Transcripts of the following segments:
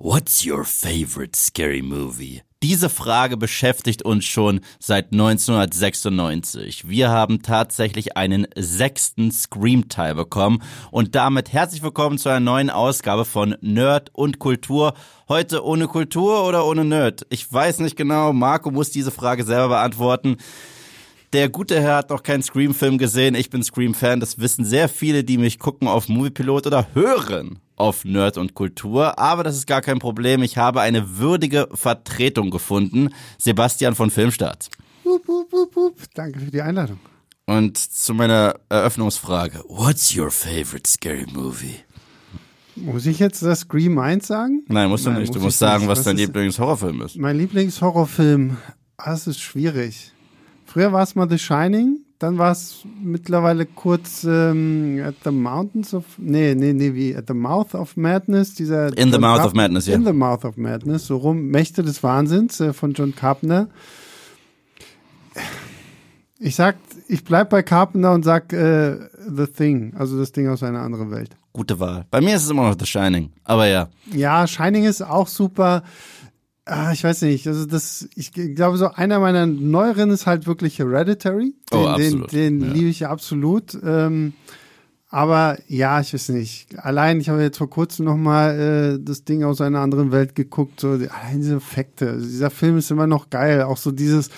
What's your favorite scary movie? Diese Frage beschäftigt uns schon seit 1996. Wir haben tatsächlich einen sechsten Scream-Teil bekommen und damit herzlich willkommen zu einer neuen Ausgabe von Nerd und Kultur. Heute ohne Kultur oder ohne Nerd? Ich weiß nicht genau. Marco muss diese Frage selber beantworten. Der gute Herr hat noch keinen Scream-Film gesehen. Ich bin Scream-Fan. Das wissen sehr viele, die mich gucken auf Moviepilot oder hören auf Nerd und Kultur, aber das ist gar kein Problem. Ich habe eine würdige Vertretung gefunden. Sebastian von Filmstart. Wup, wup, wup. Danke für die Einladung. Und zu meiner Eröffnungsfrage. What's your favorite scary movie? Muss ich jetzt das Scream 1 sagen? Nein, musst du Nein, nicht. Du muss musst ich sagen, was Was dein Lieblingshorrorfilm ist. Mein Lieblingshorrorfilm, ah, das ist schwierig. Früher war es mal The Shining, dann war es mittlerweile kurz ähm, At the Mountains of, nee, nee, nee, wie At the Mouth of Madness, dieser In the John Mouth Carp- of Madness, ja. In the Mouth of Madness, so rum, Mächte des Wahnsinns äh, von John Carpenter. Ich sag, ich bleib bei Carpenter und sag äh, The Thing, also das Ding aus einer anderen Welt. Gute Wahl. Bei mir ist es immer noch The Shining. Aber ja. Ja, Shining ist auch super. Ah, ich weiß nicht, also das, ich glaube so einer meiner neueren ist halt wirklich Hereditary. Den, Oh, absolut, den, den ja. liebe ich absolut. Ähm, aber ja, ich weiß nicht. Allein, ich habe jetzt vor kurzem noch mal äh, das Ding aus einer anderen Welt geguckt. So allein diese Effekte. Also dieser Film ist immer noch geil. Auch so dieses,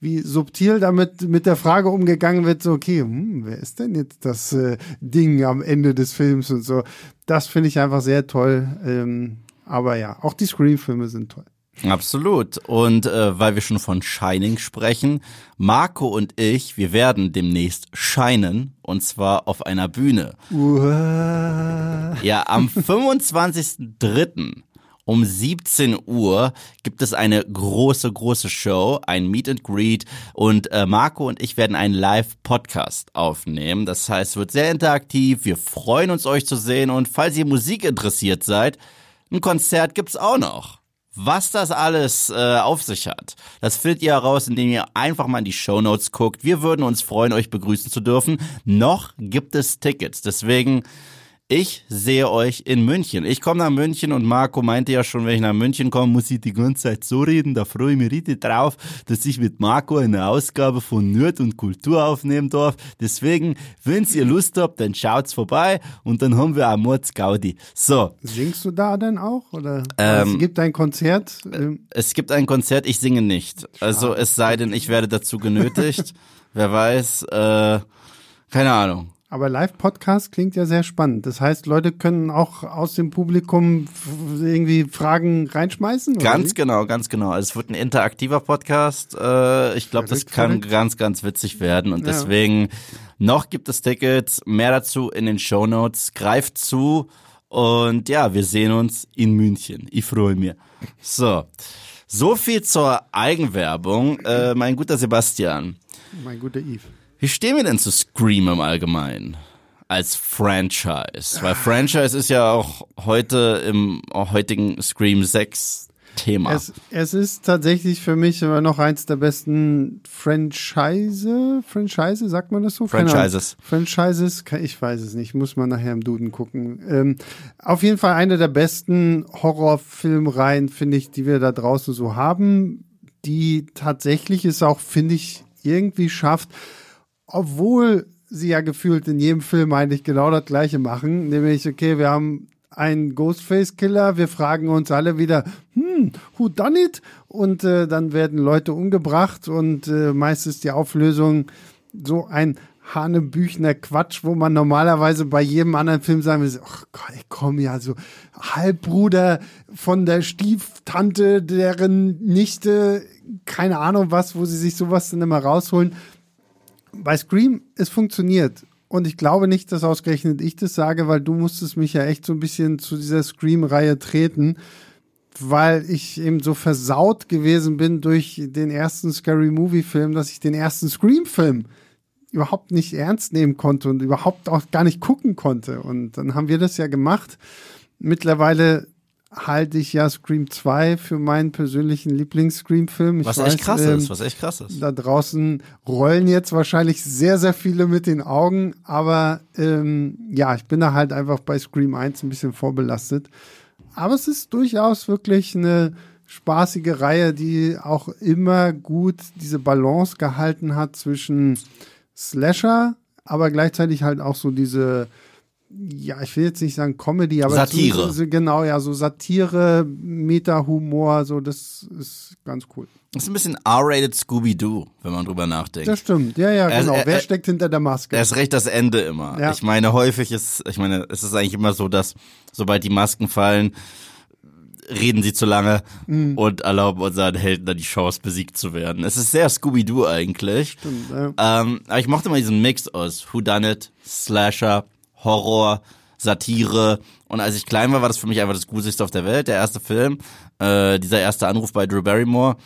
wie subtil damit mit der Frage umgegangen wird. So okay, hm, wer ist denn jetzt das äh, Ding am Ende des Films und so. Das finde ich einfach sehr toll. Ähm, aber ja, auch die Scream-Filme sind toll. Absolut. Und äh, weil wir schon von Shining sprechen, Marco und ich, wir werden demnächst scheinen. Und zwar auf einer Bühne. Uah. Ja, am 25.03. um 17 Uhr gibt es eine große, große Show, ein Meet and Greet und äh, Marco und ich werden einen Live-Podcast aufnehmen. Das heißt, es wird sehr interaktiv. Wir freuen uns, euch zu sehen und falls ihr Musik interessiert seid, ein Konzert gibt's auch noch. Was das alles äh, auf sich hat, das findet ihr heraus, indem ihr einfach mal in die Shownotes guckt. Wir würden uns freuen, euch begrüßen zu dürfen. Noch gibt es Tickets, deswegen ich sehe euch in München. Ich komme nach München und Marco meinte ja schon, wenn ich nach München komme, muss ich die ganze Zeit so reden. Da freue ich mich richtig drauf, dass ich mit Marco eine Ausgabe von Nerd und Kultur aufnehmen darf. Deswegen, wenn ihr Lust habt, dann schaut's vorbei und dann haben wir auch Mords Gaudi. So, Singst du da denn auch? Oder Ähm, es gibt ein Konzert? Ähm, es gibt ein Konzert, ich singe nicht. Also es sei denn, ich werde dazu genötigt. Wer weiß, äh, keine Ahnung. Aber Live-Podcast klingt ja sehr spannend. Das heißt, Leute können auch aus dem Publikum irgendwie Fragen reinschmeißen? Ganz wie? genau, ganz genau. Also es wird ein interaktiver Podcast. Äh, ich glaube, das kann verrückt. ganz, ganz witzig werden. Und Ja. deswegen noch gibt es Tickets. Mehr dazu in den Show Notes. Greift zu. Und ja, wir sehen uns in München. Ich freue mich. So. So viel zur Eigenwerbung. Äh, mein guter Sebastian. Mein guter Yves. Wie stehen wir denn zu Scream im Allgemeinen? Als Franchise. Weil Franchise ist ja auch heute im heutigen Scream 6 Thema. Es, es ist tatsächlich für mich immer noch eins der besten Franchise. Franchise, sagt man das so? Franchises. Franchises, ich weiß es nicht, muss man nachher im Duden gucken. Ähm, auf jeden Fall eine der besten Horrorfilmreihen, finde ich, die wir da draußen so haben, die tatsächlich es auch, finde ich, irgendwie schafft, obwohl sie ja gefühlt in jedem Film eigentlich genau das Gleiche machen, nämlich, okay, wir haben einen Ghostface-Killer, wir fragen uns alle wieder, hm, who done it? Und äh, dann werden Leute umgebracht und äh, meist ist die Auflösung so ein Hanebüchner Quatsch, wo man normalerweise bei jedem anderen Film sagen würde, ach Gott, ich komme ja so Halbbruder von der Stieftante, deren Nichte, keine Ahnung was, wo sie sich sowas dann immer rausholen. Bei Scream, es funktioniert. Und ich glaube nicht, dass ausgerechnet ich das sage, weil du musstest mich ja echt so ein bisschen zu dieser Scream-Reihe treten, weil ich eben so versaut gewesen bin durch den ersten Scary Movie-Film, dass ich den ersten Scream-Film überhaupt nicht ernst nehmen konnte und überhaupt auch gar nicht gucken konnte. Und dann haben wir das ja gemacht. Mittlerweile halte ich ja Scream 2 für meinen persönlichen Lieblings-Scream-Film. Ich Was weiß, echt krass ähm, ist, was echt krass ist. da draußen rollen jetzt wahrscheinlich sehr, sehr viele mit den Augen, aber ähm, ja, ich bin da halt einfach bei Scream 1 ein bisschen vorbelastet. aber es ist durchaus wirklich eine spaßige Reihe, die auch immer gut diese Balance gehalten hat zwischen Slasher, aber gleichzeitig halt auch so diese ja, ich will jetzt nicht sagen Comedy, aber Satire. So, genau, ja, so Satire, Meta-Humor, so, das ist ganz cool. Das ist ein bisschen R-rated Scooby-Doo, wenn man drüber nachdenkt. Das stimmt, ja, ja, Er- genau. er- Wer er- steckt hinter der Maske? Erst recht das Ende immer. Ja. Ich meine, häufig ist, ich meine, es ist eigentlich immer so, dass sobald die Masken fallen, reden sie zu lange Mhm. und erlauben unseren Helden dann die Chance, besiegt zu werden. Es ist sehr Scooby-Doo eigentlich. Stimmt, ja. Ähm, aber ich mochte mal diesen Mix aus Whodunit, Slasher, Horror, Satire. Und als ich klein war, war das für mich einfach das Gruseligste auf der Welt. Der erste Film, äh, dieser erste Anruf bei Drew Barrymore,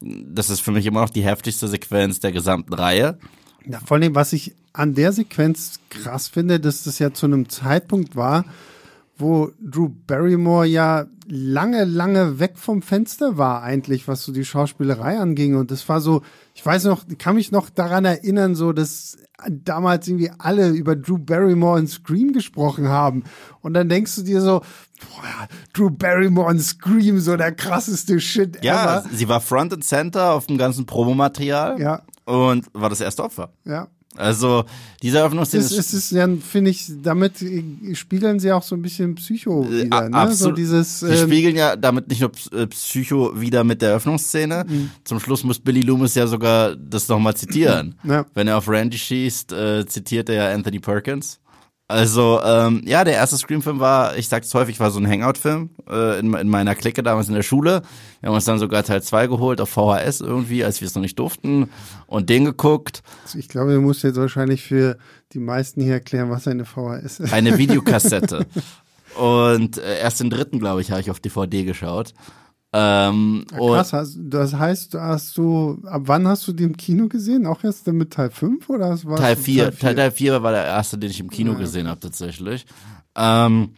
das ist für mich immer noch die heftigste Sequenz der gesamten Reihe. Ja, vor allem, was ich an der Sequenz krass finde, dass das ja zu einem Zeitpunkt war, wo Drew Barrymore ja lange, lange weg vom Fenster war, eigentlich, was so die Schauspielerei anging. Und das war so, ich weiß noch, kann mich noch daran erinnern, so, dass damals irgendwie alle über Drew Barrymore in Scream gesprochen haben. Und dann denkst du dir so, boah, Drew Barrymore in Scream, so der krasseste Shit Ja, ever. sie war Front and Center auf dem ganzen Promomaterial Ja. und war das erste Opfer. Ja. Also diese Eröffnungsszene Es, es ist ja, finde ich, damit äh, spiegeln sie auch so ein bisschen Psycho wieder, a- ne? Äh, absolut. So dieses, Sie ähm, spiegeln ja damit nicht nur äh, Psycho wieder mit der Eröffnungsszene. Zum Schluss muss Billy Loomis ja sogar das nochmal zitieren. Ja. Wenn er auf Randy schießt, äh, zitiert er ja Anthony Perkins. Also, ähm, ja, der erste Scream-Film war, ich sag's häufig, war so ein Hangout-Film äh, in, in meiner Clique damals in der Schule. Wir haben uns dann sogar Teil 2 geholt auf VHS irgendwie, als wir es noch nicht durften und den geguckt. ich glaube, du musst jetzt wahrscheinlich für die meisten hier erklären, was eine VHS ist. eine Videokassette. Und äh, erst den dritten, glaube ich, habe ich auf DVD geschaut. Ähm, und Krass, hast, das heißt, hast du, ab wann hast du die im Kino gesehen? Auch erst mit Teil 5 oder was Teil mit 4, Teil, Teil 4 war der erste, den ich im Kino gesehen habe tatsächlich. Ähm,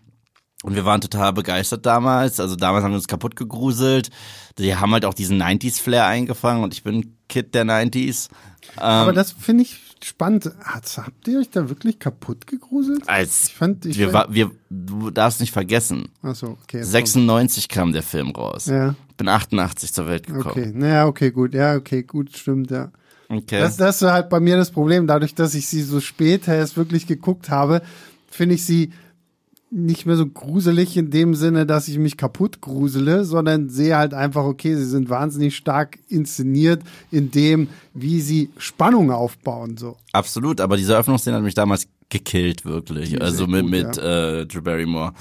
und wir waren total begeistert damals. Also damals haben wir uns kaputt gegruselt. Die haben halt auch diesen 90s-Flair eingefangen und ich bin Kid der 90s. Aber das finde ich spannend. Habt ihr euch da wirklich kaputt gegruselt? Als Ich fand, ich wir, fand, wa- wir, du darfst nicht vergessen, achso, okay. jetzt 96 kam der Film raus. Ja. Bin 88 zur Welt gekommen. Okay, naja, okay, gut, ja, okay, gut, stimmt, ja. Okay. Das, das ist halt bei mir das Problem. Dadurch, dass ich sie so spät erst wirklich geguckt habe, finde ich sie nicht mehr so gruselig in dem Sinne, dass ich mich kaputt grusele, sondern sehe halt einfach, okay, sie sind wahnsinnig stark inszeniert in dem, wie sie Spannung aufbauen, so. Absolut, aber diese Eröffnungsszene hat mich damals gekillt, wirklich. Also mit, gut, mit äh, Drew Barrymore.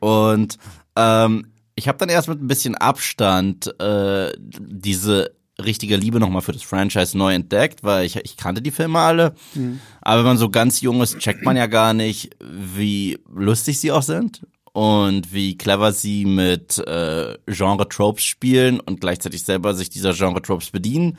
Und ähm, ich habe dann erst mit ein bisschen Abstand äh, diese richtige Liebe nochmal für das Franchise neu entdeckt, weil ich, ich kannte die Filme alle. Aber wenn man so ganz jung ist, checkt man ja gar nicht, wie lustig sie auch sind und wie clever sie mit äh, Genre-Tropes spielen und gleichzeitig selber sich dieser Genre-Tropes bedienen.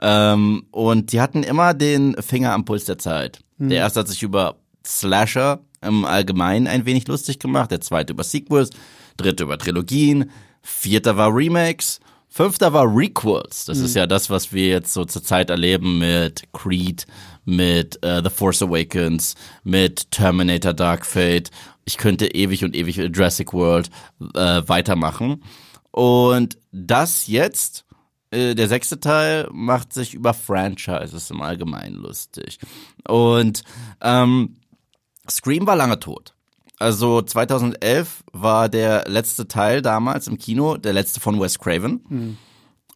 Ähm, und die hatten immer den Finger am Puls der Zeit. Der erste hat sich über Slasher im Allgemeinen ein wenig lustig gemacht, der zweite über Sequels, dritte über Trilogien, vierter war Remakes, fünfter war Requels. Das ist ja das, was wir jetzt so zur Zeit erleben mit Creed, mit äh, The Force Awakens, mit Terminator Dark Fate. Ich könnte ewig und ewig Jurassic World äh, weitermachen. Und das jetzt äh, der sechste Teil macht sich über Franchises im Allgemeinen lustig. Und ähm, Scream war lange tot. Also 2011 war der letzte Teil damals im Kino, der letzte von Wes Craven.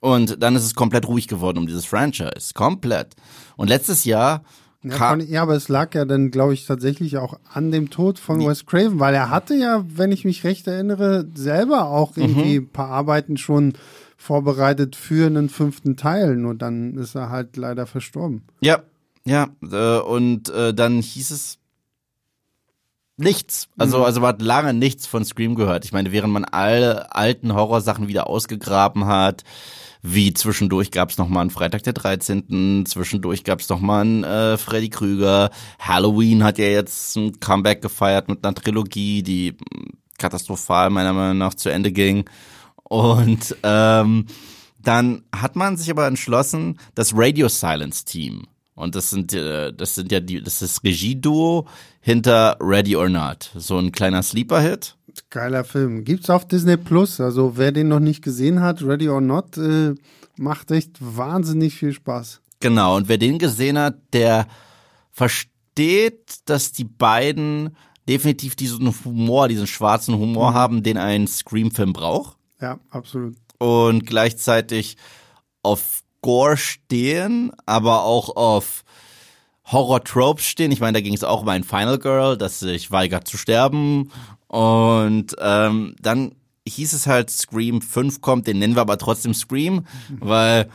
Und dann ist es komplett ruhig geworden um dieses Franchise. Komplett. Und letztes Jahr Ja, ja, aber es lag ja dann, glaube ich, tatsächlich auch an dem Tod von Wes Craven, weil er hatte ja, wenn ich mich recht erinnere, selber auch irgendwie Mhm. ein paar Arbeiten schon vorbereitet für einen fünften Teil. Nur dann ist er halt leider verstorben. Ja, ja, äh, und äh, dann hieß es nichts. Also, also man hat lange nichts von Scream gehört. Ich meine, während man alle alten Horrorsachen wieder ausgegraben hat, wie zwischendurch gab's noch mal einen Freitag der 13., zwischendurch gab's noch mal einen äh, Freddy Krüger, Halloween hat ja jetzt ein Comeback gefeiert mit einer Trilogie, die mh, katastrophal meiner Meinung nach zu Ende ging. Und ähm, dann hat man sich aber entschlossen, das Radio Silence Team. Und das sind, äh, das sind ja die, das ist Regieduo hinter Ready or Not. So ein kleiner Sleeper-Hit. Geiler Film. Gibt's auf Disney Plus. Also wer den noch nicht gesehen hat, Ready or Not, äh, macht echt wahnsinnig viel Spaß. Genau, und wer den gesehen hat, der versteht, dass die beiden definitiv diesen Humor, diesen schwarzen Humor Mhm. haben, den ein Scream-Film braucht. Ja, absolut. Und gleichzeitig auf Gore stehen, aber auch auf Horror-Tropes stehen. Ich meine, da ging es auch um ein Final Girl, das sich weigert zu sterben. Und ähm, dann hieß es halt, Scream 5 kommt, den nennen wir aber trotzdem Scream, weil,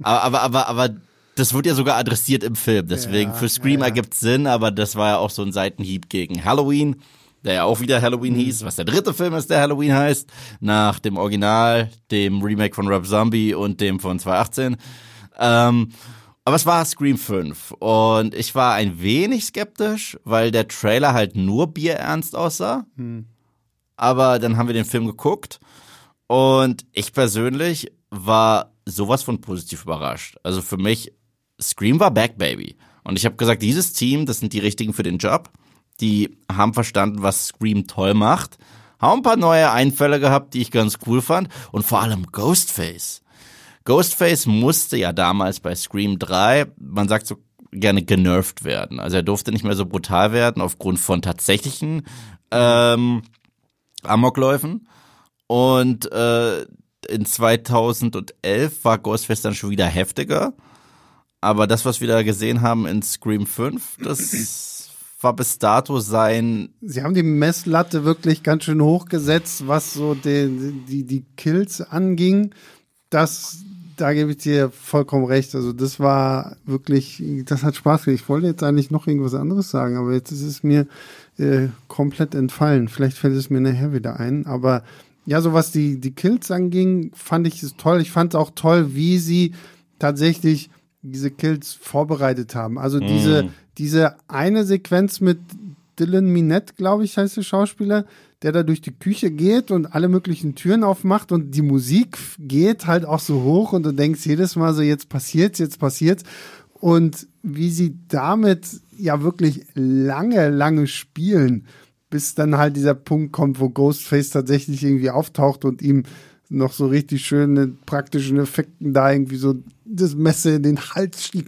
aber, aber, aber, aber das wird ja sogar adressiert im Film. Deswegen Ja, für Scream ja, ja. ergibt Sinn, aber das war ja auch so ein Seitenhieb gegen Halloween, der ja auch wieder Halloween hieß, was der dritte Film ist, der Halloween heißt, nach dem Original, dem Remake von Rob Zombie und dem von 2018. Ähm, aber es war Scream 5 und ich war ein wenig skeptisch, weil der Trailer halt nur bierernst aussah. Aber dann haben wir den Film geguckt und ich persönlich war sowas von positiv überrascht. Also für mich, Scream war Back Baby. Und ich habe gesagt, dieses Team, das sind die richtigen für den Job. Die haben verstanden, was Scream toll macht. Haben ein paar neue Einfälle gehabt, die ich ganz cool fand. Und vor allem Ghostface. Ghostface musste ja damals bei Scream 3, man sagt so gerne genervt werden. Also er durfte nicht mehr so brutal werden aufgrund von tatsächlichen ähm, Amokläufen. Und äh, in 2011 war Ghostface dann schon wieder heftiger. Aber das, was wir da gesehen haben in Scream 5, das war bis dato sein Sie haben die Messlatte wirklich ganz schön hochgesetzt, was so die, die, die Kills anging. Das, da gebe ich dir vollkommen recht. Also das war wirklich, das hat Spaß gemacht. Ich wollte jetzt eigentlich noch irgendwas anderes sagen, aber jetzt ist es mir äh, komplett entfallen. Vielleicht fällt es mir nachher wieder ein. Aber ja, so was die, die Kills anging, fand ich es toll. Ich fand es auch toll, wie sie tatsächlich diese Kills vorbereitet haben. Also diese, diese eine Sequenz mit Dylan Minette, glaube ich, heißt der Schauspieler, der da durch die Küche geht und alle möglichen Türen aufmacht und die Musik geht halt auch so hoch und du denkst jedes Mal so, jetzt passiert's, jetzt passiert's. Und wie sie damit ja wirklich lange, lange spielen, bis dann halt dieser Punkt kommt, wo Ghostface tatsächlich irgendwie auftaucht und ihm noch so richtig schöne praktischen Effekten da irgendwie so das Messer in den Hals stieg.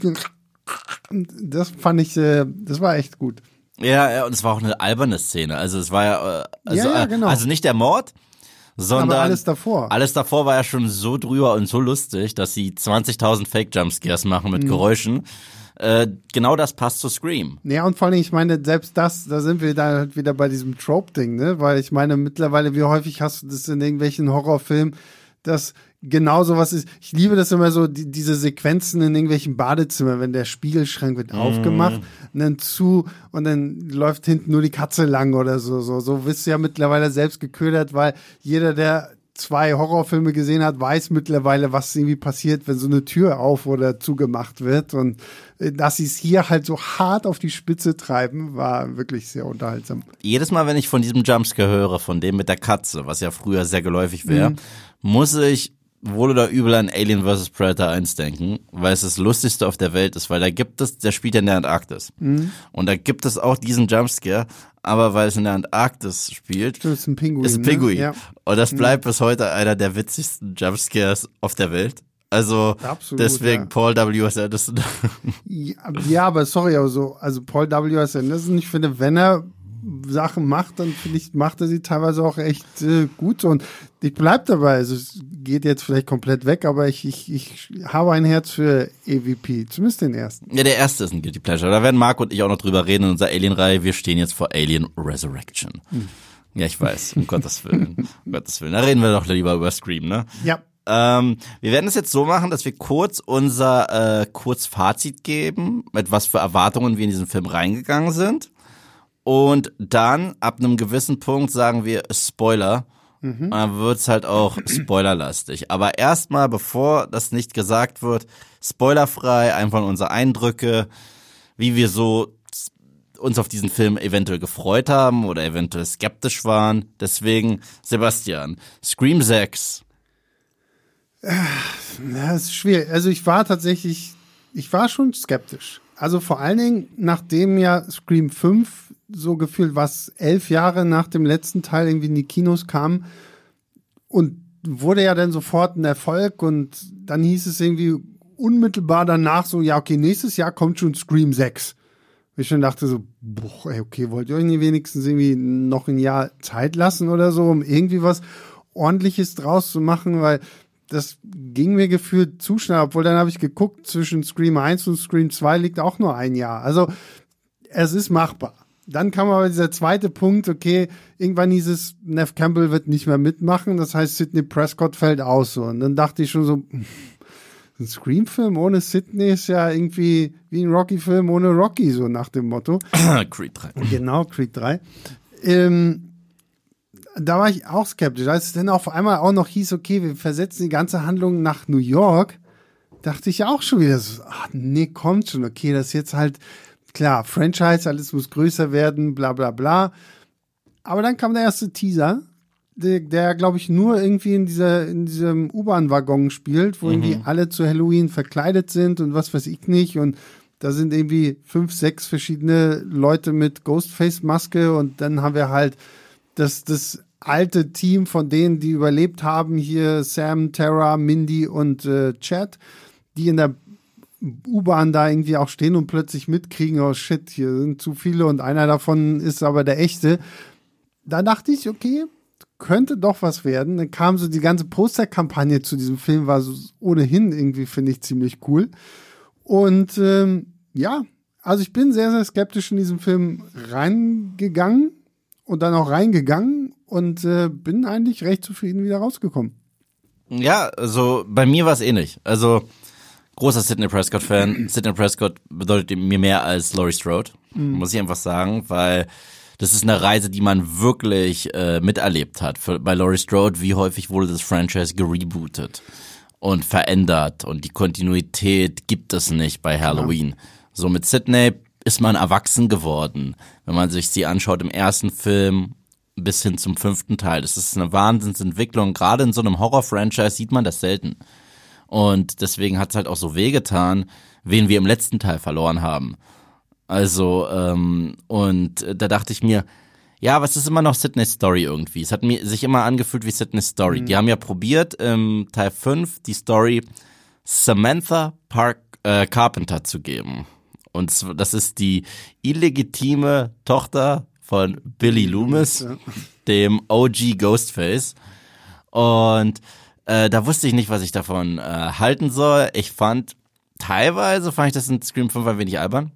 Das fand ich, äh, das war echt gut. Ja, und es war auch eine alberne Szene. Also es war ja, äh, also, Ja, ja, äh, genau. also nicht der Mord, sondern Aber alles davor. Alles davor war ja schon so drüber und so lustig, dass sie 20.000 Fake Jumpscares machen Mhm. mit Geräuschen. Äh, genau das passt zu Scream. Ja, und vor allem, ich meine, selbst das, da sind wir dann halt wieder bei diesem Trope-Ding, ne? Weil ich meine, mittlerweile, wie häufig hast du das in irgendwelchen Horrorfilmen, dass genau sowas ist. Ich liebe das immer so, die, diese Sequenzen in irgendwelchen Badezimmern, wenn der Spiegelschrank wird aufgemacht und dann zu und dann läuft hinten nur die Katze lang oder so. So, so wirst du ja mittlerweile selbst geködert, weil jeder, der zwei Horrorfilme gesehen hat, weiß mittlerweile, was irgendwie passiert, wenn so eine Tür auf oder zugemacht wird. Und äh, dass sie es hier halt so hart auf die Spitze treiben, war wirklich sehr unterhaltsam. Jedes Mal, wenn ich von diesem Jumpscare höre, von dem mit der Katze, was ja früher sehr geläufig wäre, Mhm. muss ich wohl oder übel an Alien vs. Predator 1 denken, weil es das lustigste auf der Welt ist, weil da gibt es, der spielt ja in der Antarktis. Mhm. Und da gibt es auch diesen Jumpscare, aber weil es in der Antarktis spielt, Das ist ein Pinguin. ist ein ne? Pinguin. Ja. Und das bleibt bis heute einer der witzigsten Jumpscares auf der Welt. Also Absolut, deswegen ja. Paul W.S. Anderson. Ja, ja, aber sorry, aber so, also Paul W. S. Anderson, ich finde, wenn er Sachen macht, dann finde ich, macht er sie teilweise auch echt äh, gut und ich bleib dabei. Also es geht jetzt vielleicht komplett weg, aber ich, ich, ich habe ein Herz für EVP, zumindest den ersten. ja, der erste ist ein Guilty Pleasure. Da werden Marc und ich auch noch drüber reden in unserer Alien-Reihe. Wir stehen jetzt vor Alien Resurrection. Hm. Ja, ich weiß, um Gottes Willen. Um Gottes Willen. Da reden wir doch lieber über Scream, ne? Ja. Ähm, wir werden es jetzt so machen, dass wir kurz unser äh, Kurzfazit geben, mit was für Erwartungen wir in diesen Film reingegangen sind. Und dann ab einem gewissen Punkt sagen wir Spoiler. Und dann wird's halt auch spoilerlastig. Aber erstmal, bevor das nicht gesagt wird, spoilerfrei, einfach unsere Eindrücke, wie wir so uns auf diesen Film eventuell gefreut haben oder eventuell skeptisch waren. Deswegen, Sebastian, Scream 6. Ja, das ist schwierig. Also ich war tatsächlich, ich war schon skeptisch. Also vor allen Dingen, nachdem ja Scream 5 so gefühlt, was elf Jahre nach dem letzten Teil irgendwie in die Kinos kam und wurde ja dann sofort ein Erfolg und dann hieß es irgendwie unmittelbar danach so, ja, okay, nächstes Jahr kommt schon Scream 6. Ich schon dachte so, boah, ey, okay, wollt ihr euch nicht wenigstens irgendwie noch ein Jahr Zeit lassen oder so, um irgendwie was ordentliches draus zu machen, weil das ging mir gefühlt zu schnell, obwohl dann habe ich geguckt, zwischen Scream 1 und Scream 2 liegt auch nur ein Jahr. Also es ist machbar. Dann kam aber dieser zweite Punkt, okay, irgendwann hieß es, Neff Campbell wird nicht mehr mitmachen, das heißt Sidney Prescott fällt aus so. Und dann dachte ich schon so, ein Scream-Film ohne Sidney ist ja irgendwie wie ein Rocky-Film ohne Rocky, so nach dem Motto. Creed 3. Genau, Creed 3. Ähm, da war ich auch skeptisch. Als es dann auf einmal auch noch hieß, okay, wir versetzen die ganze Handlung nach New York, dachte ich auch schon wieder so, ach nee, kommt schon, okay, das ist jetzt halt, klar, Franchise, alles muss größer werden, bla bla bla. Aber dann kam der erste Teaser, der, der glaube ich, nur irgendwie in dieser, in diesem U-Bahn-Waggon spielt, wo mhm. irgendwie alle zu Halloween verkleidet sind und was weiß ich nicht und da sind irgendwie fünf, sechs verschiedene Leute mit Ghostface-Maske und dann haben wir halt das, das alte Team von denen, die überlebt haben, hier Sam, Tara, Mindy und äh, Chad, die in der U-Bahn da irgendwie auch stehen und plötzlich mitkriegen, oh shit, hier sind zu viele und einer davon ist aber der echte. Da dachte ich, okay, könnte doch was werden. Dann kam so die ganze Posterkampagne zu diesem Film, war so ohnehin irgendwie, finde ich, ziemlich cool. Und ähm, ja, also ich bin sehr, sehr skeptisch in diesen Film reingegangen und dann auch reingegangen und äh, bin eigentlich recht zufrieden wieder rausgekommen. Ja, also bei mir war es ähnlich. Also großer Sidney Prescott-Fan. Sidney Prescott bedeutet mir mehr als Laurie Strode, mhm. muss ich einfach sagen, weil das ist eine Reise, die man wirklich äh, miterlebt hat. Für, bei Laurie Strode, wie häufig wurde das Franchise gerebootet und verändert und die Kontinuität gibt es nicht bei Halloween. Ja. So mit Sidney ist man erwachsen geworden, wenn man sich sie anschaut im ersten Film bis hin zum fünften Teil. Das ist eine Wahnsinnsentwicklung. Gerade in so einem Horror-Franchise sieht man das selten. Und deswegen hat es halt auch so wehgetan, wen wir im letzten Teil verloren haben. Also, ähm, und da dachte ich mir, ja, was ist immer noch Sydney's Story irgendwie? Es hat mir sich immer angefühlt wie Sydney's Story. Mhm. Die haben ja probiert, im Teil 5 die Story Samantha Park äh, Carpenter zu geben. Und das ist die illegitime Tochter von Billy Loomis, dem OG Ghostface. Und äh, da wusste ich nicht, was ich davon äh, halten soll. Ich fand, teilweise fand ich das in Scream 5 ein wenig albern.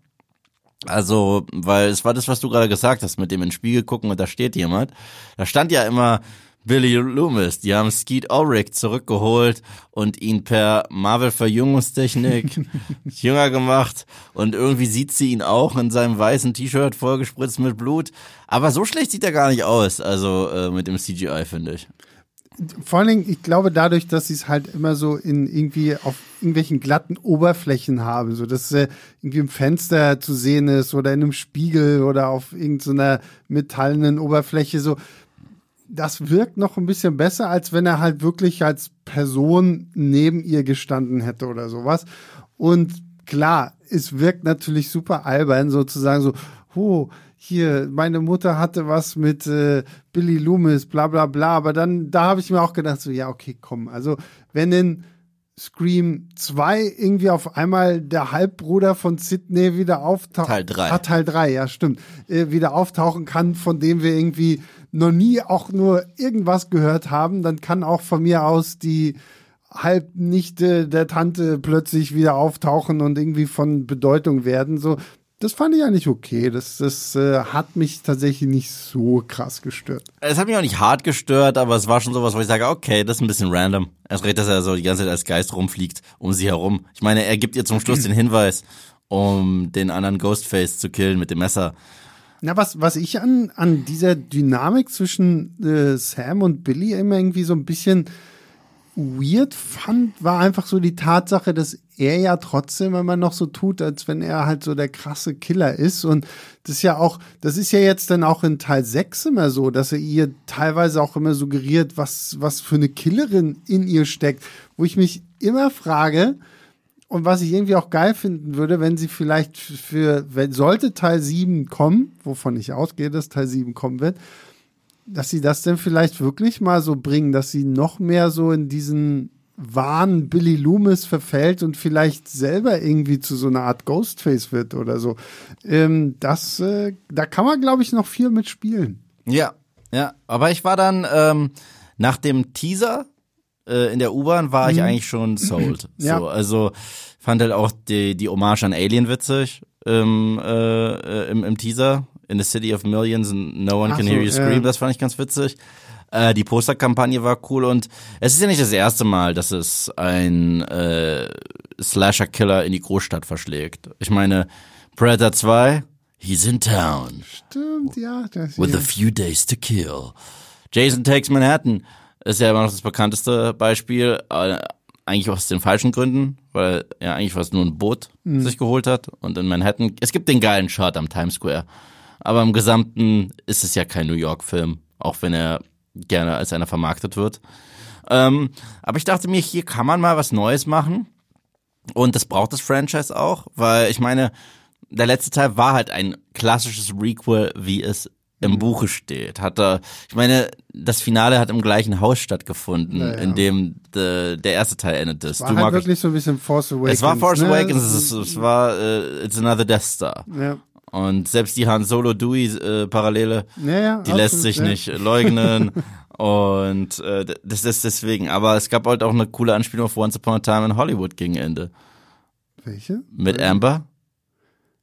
Also, weil es war das, was du gerade gesagt hast, mit dem in den Spiegel gucken und da steht jemand. Da stand ja immer Billy Loomis. Die haben Skeet Ulrich zurückgeholt und ihn per Marvel-Verjüngungstechnik jünger gemacht. Und irgendwie sieht sie ihn auch in seinem weißen T-Shirt vollgespritzt mit Blut. Aber so schlecht sieht er gar nicht aus, also äh, mit dem CGI, finde ich vor allen Dingen, ich glaube, dadurch, dass sie es halt immer so in irgendwie auf irgendwelchen glatten Oberflächen haben, so dass äh, irgendwie im Fenster zu sehen ist oder in einem Spiegel oder auf irgendeiner metallenen Oberfläche, so das wirkt noch ein bisschen besser, als wenn er halt wirklich als Person neben ihr gestanden hätte oder sowas. Und klar, es wirkt natürlich super albern, sozusagen so, oh, hier, meine Mutter hatte was mit äh, Billy Loomis, bla bla bla. Aber dann, da habe ich mir auch gedacht, so, ja, okay, komm. Also, wenn in Scream 2 irgendwie auf einmal der Halbbruder von Sidney wieder auftaucht. Teil 3. Ah, Teil 3, ja, stimmt. Äh, wieder auftauchen kann, von dem wir irgendwie noch nie auch nur irgendwas gehört haben, dann kann auch von mir aus die Halbnichte der Tante plötzlich wieder auftauchen und irgendwie von Bedeutung werden. So, das fand ich eigentlich okay. Das, das äh, hat mich tatsächlich nicht so krass gestört. Es hat mich auch nicht hart gestört, aber es war schon sowas, wo ich sage, okay, das ist ein bisschen random. Erst recht, dass er so die ganze Zeit als Geist rumfliegt um sie herum. Ich meine, er gibt ihr zum Schluss den Hinweis, um den anderen Ghostface zu killen mit dem Messer. Na, was, was ich an, an dieser Dynamik zwischen äh, Sam und Billy immer irgendwie so ein bisschen weird fand, war einfach so die Tatsache, dass er ja trotzdem immer noch so tut, als wenn er halt so der krasse Killer ist. Und das ist ja auch, das ist ja jetzt dann auch in Teil 6 immer so, dass er ihr teilweise auch immer suggeriert, was, was für eine Killerin in ihr steckt, wo ich mich immer frage, Und was ich irgendwie auch geil finden würde, wenn sie vielleicht für, wenn, sollte Teil 7 kommen, wovon ich ausgehe, dass Teil 7 kommen wird, dass sie das denn vielleicht wirklich mal so bringen, dass sie noch mehr so in diesen Wahn Billy Loomis verfällt und vielleicht selber irgendwie zu so einer Art Ghostface wird oder so. Ähm, das, äh, da kann man, glaube ich, noch viel mitspielen. Ja, ja. Aber ich war dann ähm, nach dem Teaser äh, in der U-Bahn war ich Mhm. eigentlich schon sold. Ja. So, also fand halt auch die, die Hommage an Alien witzig ähm, äh, äh, im, im Teaser. In the City of Millions and No One Ach Can so, Hear You Scream, ja. das fand ich ganz witzig. Äh, die Posterkampagne war cool und es ist ja nicht das erste Mal, dass es ein äh, Slasher-Killer in die Großstadt verschlägt. Ich meine, Predator 2, he's in town Stimmt, ja. Das, with ja. a few days to kill. Jason Takes Manhattan ist ja immer noch das bekannteste Beispiel, äh, eigentlich aus den falschen Gründen, weil er eigentlich was nur ein Boot sich geholt hat und in Manhattan, es gibt den geilen Shot am Times Square, aber im Gesamten ist es ja kein New York-Film, auch wenn er gerne als einer vermarktet wird. Ähm, aber ich dachte mir, hier kann man mal was Neues machen und das braucht das Franchise auch, weil ich meine, der letzte Teil war halt ein klassisches Requel, wie es im Buche steht. Hat er, ich meine, das Finale hat im gleichen Haus stattgefunden, Ja, ja. in dem de, der erste Teil endet ist. war Du halt wirklich so ein bisschen Force Awakens. es war Force ne? Awakens, es, es war äh, It's Another Death Star. Ja, Und selbst die Han Solo Dewey äh, Parallele, ja, ja die lässt absolut, sich ja. nicht leugnen. Und äh, das ist deswegen. Aber es gab halt auch eine coole Anspielung auf Once Upon a Time in Hollywood gegen Ende. Welche? Mit Amber,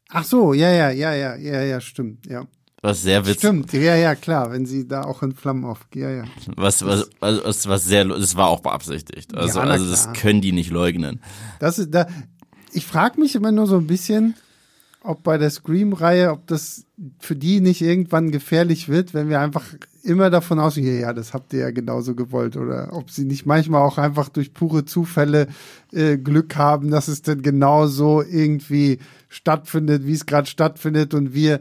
Ach so, ja, ja, ja, ja, ja, ja, stimmt, ja. was sehr witzig Stimmt, ja, ja, klar, wenn sie da auch in Flammen aufgeht, ja, ja. Was, was, was, was, was sehr, das war auch beabsichtigt. Also, Ja, na also das können die nicht leugnen. Das ist da. Ich frage mich immer nur so ein bisschen, ob bei der Scream-Reihe, ob das für die nicht irgendwann gefährlich wird, wenn wir einfach immer davon ausgehen, ja, ja, das habt ihr ja genauso gewollt, oder ob sie nicht manchmal auch einfach durch pure Zufälle äh, Glück haben, dass es denn genau so irgendwie stattfindet, wie es gerade stattfindet und wir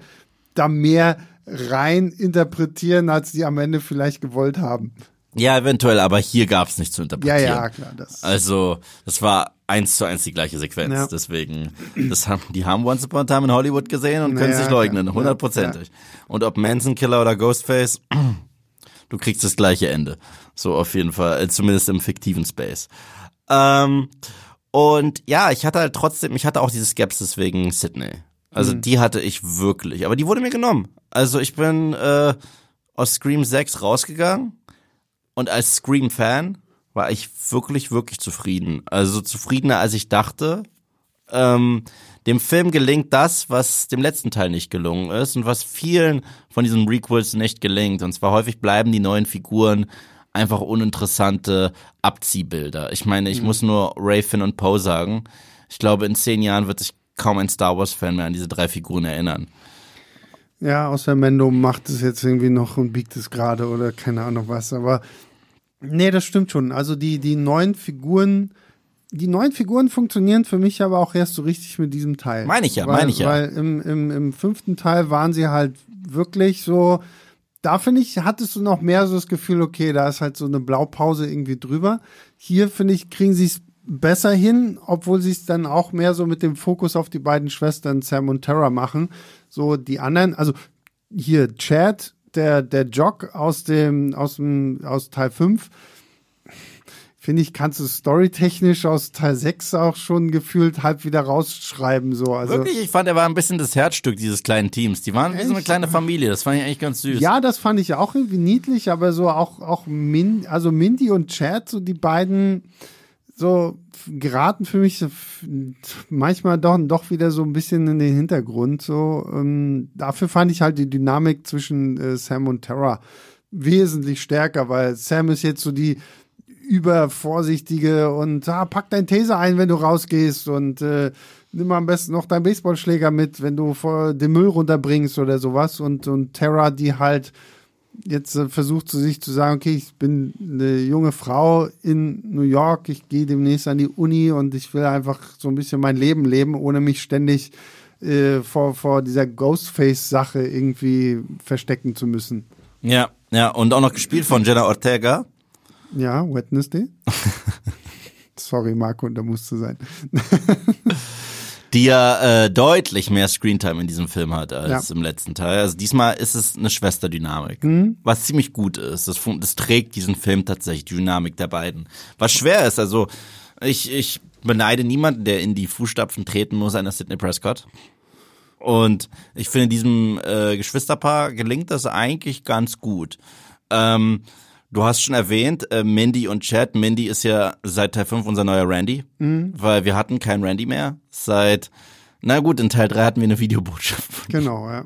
da mehr rein interpretieren, als die am Ende vielleicht gewollt haben. Ja, eventuell, aber hier gab es nicht zu Ja, interpretieren. ja, klar, das. Also, das war eins zu eins die gleiche Sequenz. Ja. Deswegen, das haben, die haben Once Upon a Time in Hollywood gesehen und können Ja, sich leugnen, hundertprozentig. Und ob Manson Killer oder Ghostface, du kriegst das gleiche Ende. So auf jeden Fall, äh, zumindest im fiktiven Space. Ähm, und ja, ich hatte halt trotzdem, ich hatte auch diese Skepsis wegen Sydney. Also Mhm. die hatte ich wirklich, aber die wurde mir genommen. Also ich bin äh, aus Scream 6 rausgegangen und als Scream-Fan war ich wirklich, wirklich zufrieden. Also zufriedener, als ich dachte. Ähm, dem Film gelingt das, was dem letzten Teil nicht gelungen ist und was vielen von diesen Requels nicht gelingt. Und zwar häufig bleiben die neuen Figuren einfach uninteressante Abziehbilder. Ich meine, ich muss nur Ray, Finn und Poe sagen. Ich glaube, in zehn Jahren wird sich kaum ein Star Wars-Fan mehr an diese drei Figuren erinnern. Ja, außer Mendo macht es jetzt irgendwie noch und biegt es gerade oder keine Ahnung was. Aber nee, das stimmt schon. Also die, die neuen Figuren, die neuen Figuren funktionieren für mich aber auch erst so richtig mit diesem Teil. Meine ich ja, meine ich ja. Weil im, im, im fünften Teil waren sie halt wirklich so, da finde ich, hattest du noch mehr so das Gefühl, okay, da ist halt so eine Blaupause irgendwie drüber. Hier finde ich, kriegen sie es besser hin, obwohl sie es dann auch mehr so mit dem Fokus auf die beiden Schwestern Sam und Tara machen. So die anderen, also hier Chad, der, der Jock aus dem, aus dem, aus Teil 5, finde ich, kannst du storytechnisch aus Teil 6 auch schon gefühlt halb wieder rausschreiben, so. Also, Wirklich, ich fand, er war ein bisschen das Herzstück dieses kleinen Teams. Die waren wie so eine kleine Familie. Das fand ich eigentlich ganz süß. Ja, das fand ich auch irgendwie niedlich, aber so auch, auch Min, also Mindy und Chad, so die beiden, so geraten für mich manchmal doch, doch wieder so ein bisschen in den Hintergrund. So, ähm, dafür fand ich halt die Dynamik zwischen äh, Sam und Tara wesentlich stärker, weil Sam ist jetzt so die übervorsichtige und ah, pack dein Taser ein, wenn du rausgehst und äh, nimm am besten noch deinen Baseballschläger mit, wenn du den Müll runterbringst oder sowas und und Tara, die halt jetzt äh, versucht zu sich zu sagen, okay, ich bin eine junge Frau in New York, ich gehe demnächst an die Uni und ich will einfach so ein bisschen mein Leben leben, ohne mich ständig äh, vor, vor dieser Ghostface-Sache irgendwie verstecken zu müssen. Ja, ja, und auch noch gespielt von Jenna Ortega. Ja, Wednesday. Sorry, Marco, da musste sein. die ja äh, deutlich mehr Screentime in diesem Film hat als ja. im letzten Teil. Also diesmal ist es eine Schwesterdynamik, mhm. was ziemlich gut ist. Das, das trägt diesen Film tatsächlich, die Dynamik der beiden. Was schwer ist, also ich, ich beneide niemanden, der in die Fußstapfen treten muss, einer Sidney Prescott. Und ich finde, diesem äh, Geschwisterpaar gelingt das eigentlich ganz gut. Ähm, Du hast schon erwähnt, äh, Mindy und Chad. Mindy ist ja seit Teil 5 unser neuer Randy, mhm. weil wir hatten keinen Randy mehr. Seit, na gut, in Teil 3 hatten wir eine Videobotschaft. Genau, ja.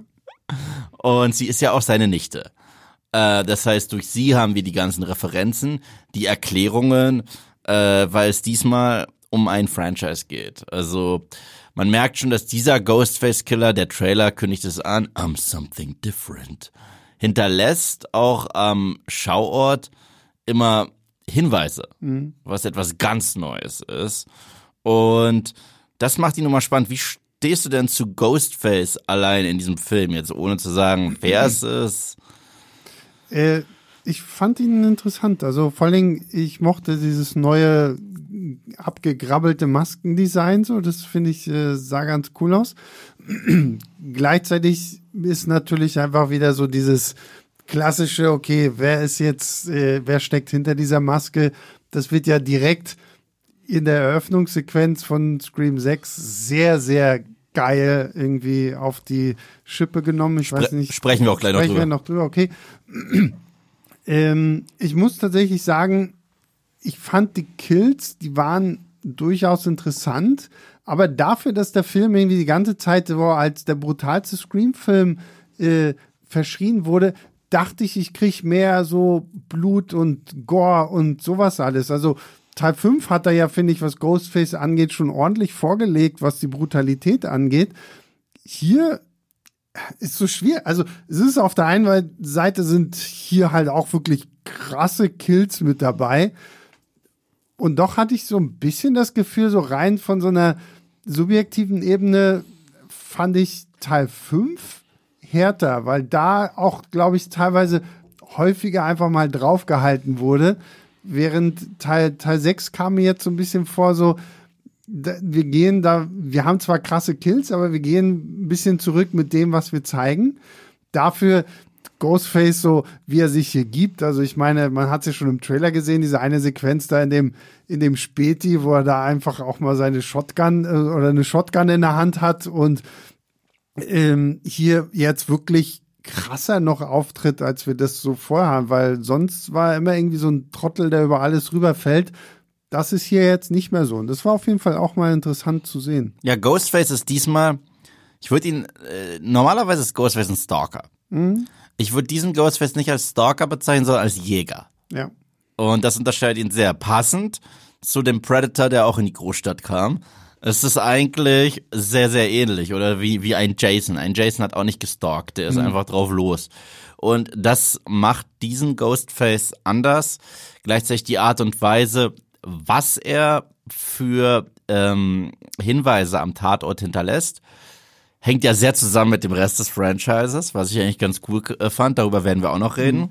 Und sie ist ja auch seine Nichte. Äh, das heißt, durch sie haben wir die ganzen Referenzen, die Erklärungen, äh, weil es diesmal um ein Franchise geht. Also man merkt schon, dass dieser Ghostface Killer, der Trailer kündigt es an, I'm something different hinterlässt auch am Schauort immer Hinweise, mhm. was etwas ganz Neues ist. Und das macht ihn nochmal spannend. Wie stehst du denn zu Ghostface allein in diesem Film, jetzt ohne zu sagen, wer es ist? Äh, ich fand ihn interessant. Also vor allen Dingen, ich mochte dieses neue abgegrabbelte Maskendesign, so das finde ich äh, sah ganz cool aus. Gleichzeitig ist natürlich einfach wieder so dieses klassische, okay, wer ist jetzt, äh, wer steckt hinter dieser Maske? Das wird ja direkt in der Eröffnungssequenz von Scream 6 sehr, sehr geil irgendwie auf die Schippe genommen. Ich Spre weiß nicht. Sprechen wir auch gleich noch drüber. Wir noch drüber, okay. ähm, ich muss tatsächlich sagen, ich fand die Kills, die waren durchaus interessant, aber dafür, dass der Film irgendwie die ganze Zeit so als der brutalste Scream-Film äh, verschrien wurde, dachte ich, ich krieg mehr so Blut und Gore und sowas alles. Also Teil 5 hat er ja, finde ich, was Ghostface angeht, schon ordentlich vorgelegt, was die Brutalität angeht. Hier ist so schwer. Also es ist auf der einen Seite sind hier halt auch wirklich krasse Kills mit dabei. Und doch hatte ich so ein bisschen das Gefühl, so rein von so einer subjektiven Ebene fand ich Teil 5 härter, weil da auch, glaube ich, teilweise häufiger einfach mal draufgehalten wurde. Während Teil, Teil 6 kam mir jetzt so ein bisschen vor, so, wir gehen da, wir haben zwar krasse Kills, aber wir gehen ein bisschen zurück mit dem, was wir zeigen. Dafür Ghostface so, wie er sich hier gibt. Also ich meine, man hat es ja schon im Trailer gesehen, diese eine Sequenz da in dem, in dem Späti, wo er da einfach auch mal seine Shotgun äh, oder eine Shotgun in der Hand hat und ähm, hier jetzt wirklich krasser noch auftritt, als wir das so vorher haben, weil sonst war er immer irgendwie so ein Trottel, der über alles rüberfällt. Das ist hier jetzt nicht mehr so. Und das war auf jeden Fall auch mal interessant zu sehen. Ja, Ghostface ist diesmal, ich würde ihn, äh, normalerweise ist Ghostface ein Stalker. Mhm. Ich würde diesen Ghostface nicht als Stalker bezeichnen, sondern als Jäger. Ja. Und das unterscheidet ihn sehr passend zu dem Predator, der auch in die Großstadt kam. Es ist eigentlich sehr, sehr ähnlich oder wie, wie ein Jason. Ein Jason hat auch nicht gestalkt, der ist mhm. einfach drauf los. Und das macht diesen Ghostface anders. Gleichzeitig die Art und Weise, was er für ähm, Hinweise am Tatort hinterlässt hängt ja sehr zusammen mit dem Rest des Franchises, was ich eigentlich ganz cool äh, fand. Darüber werden wir auch noch reden. Mhm.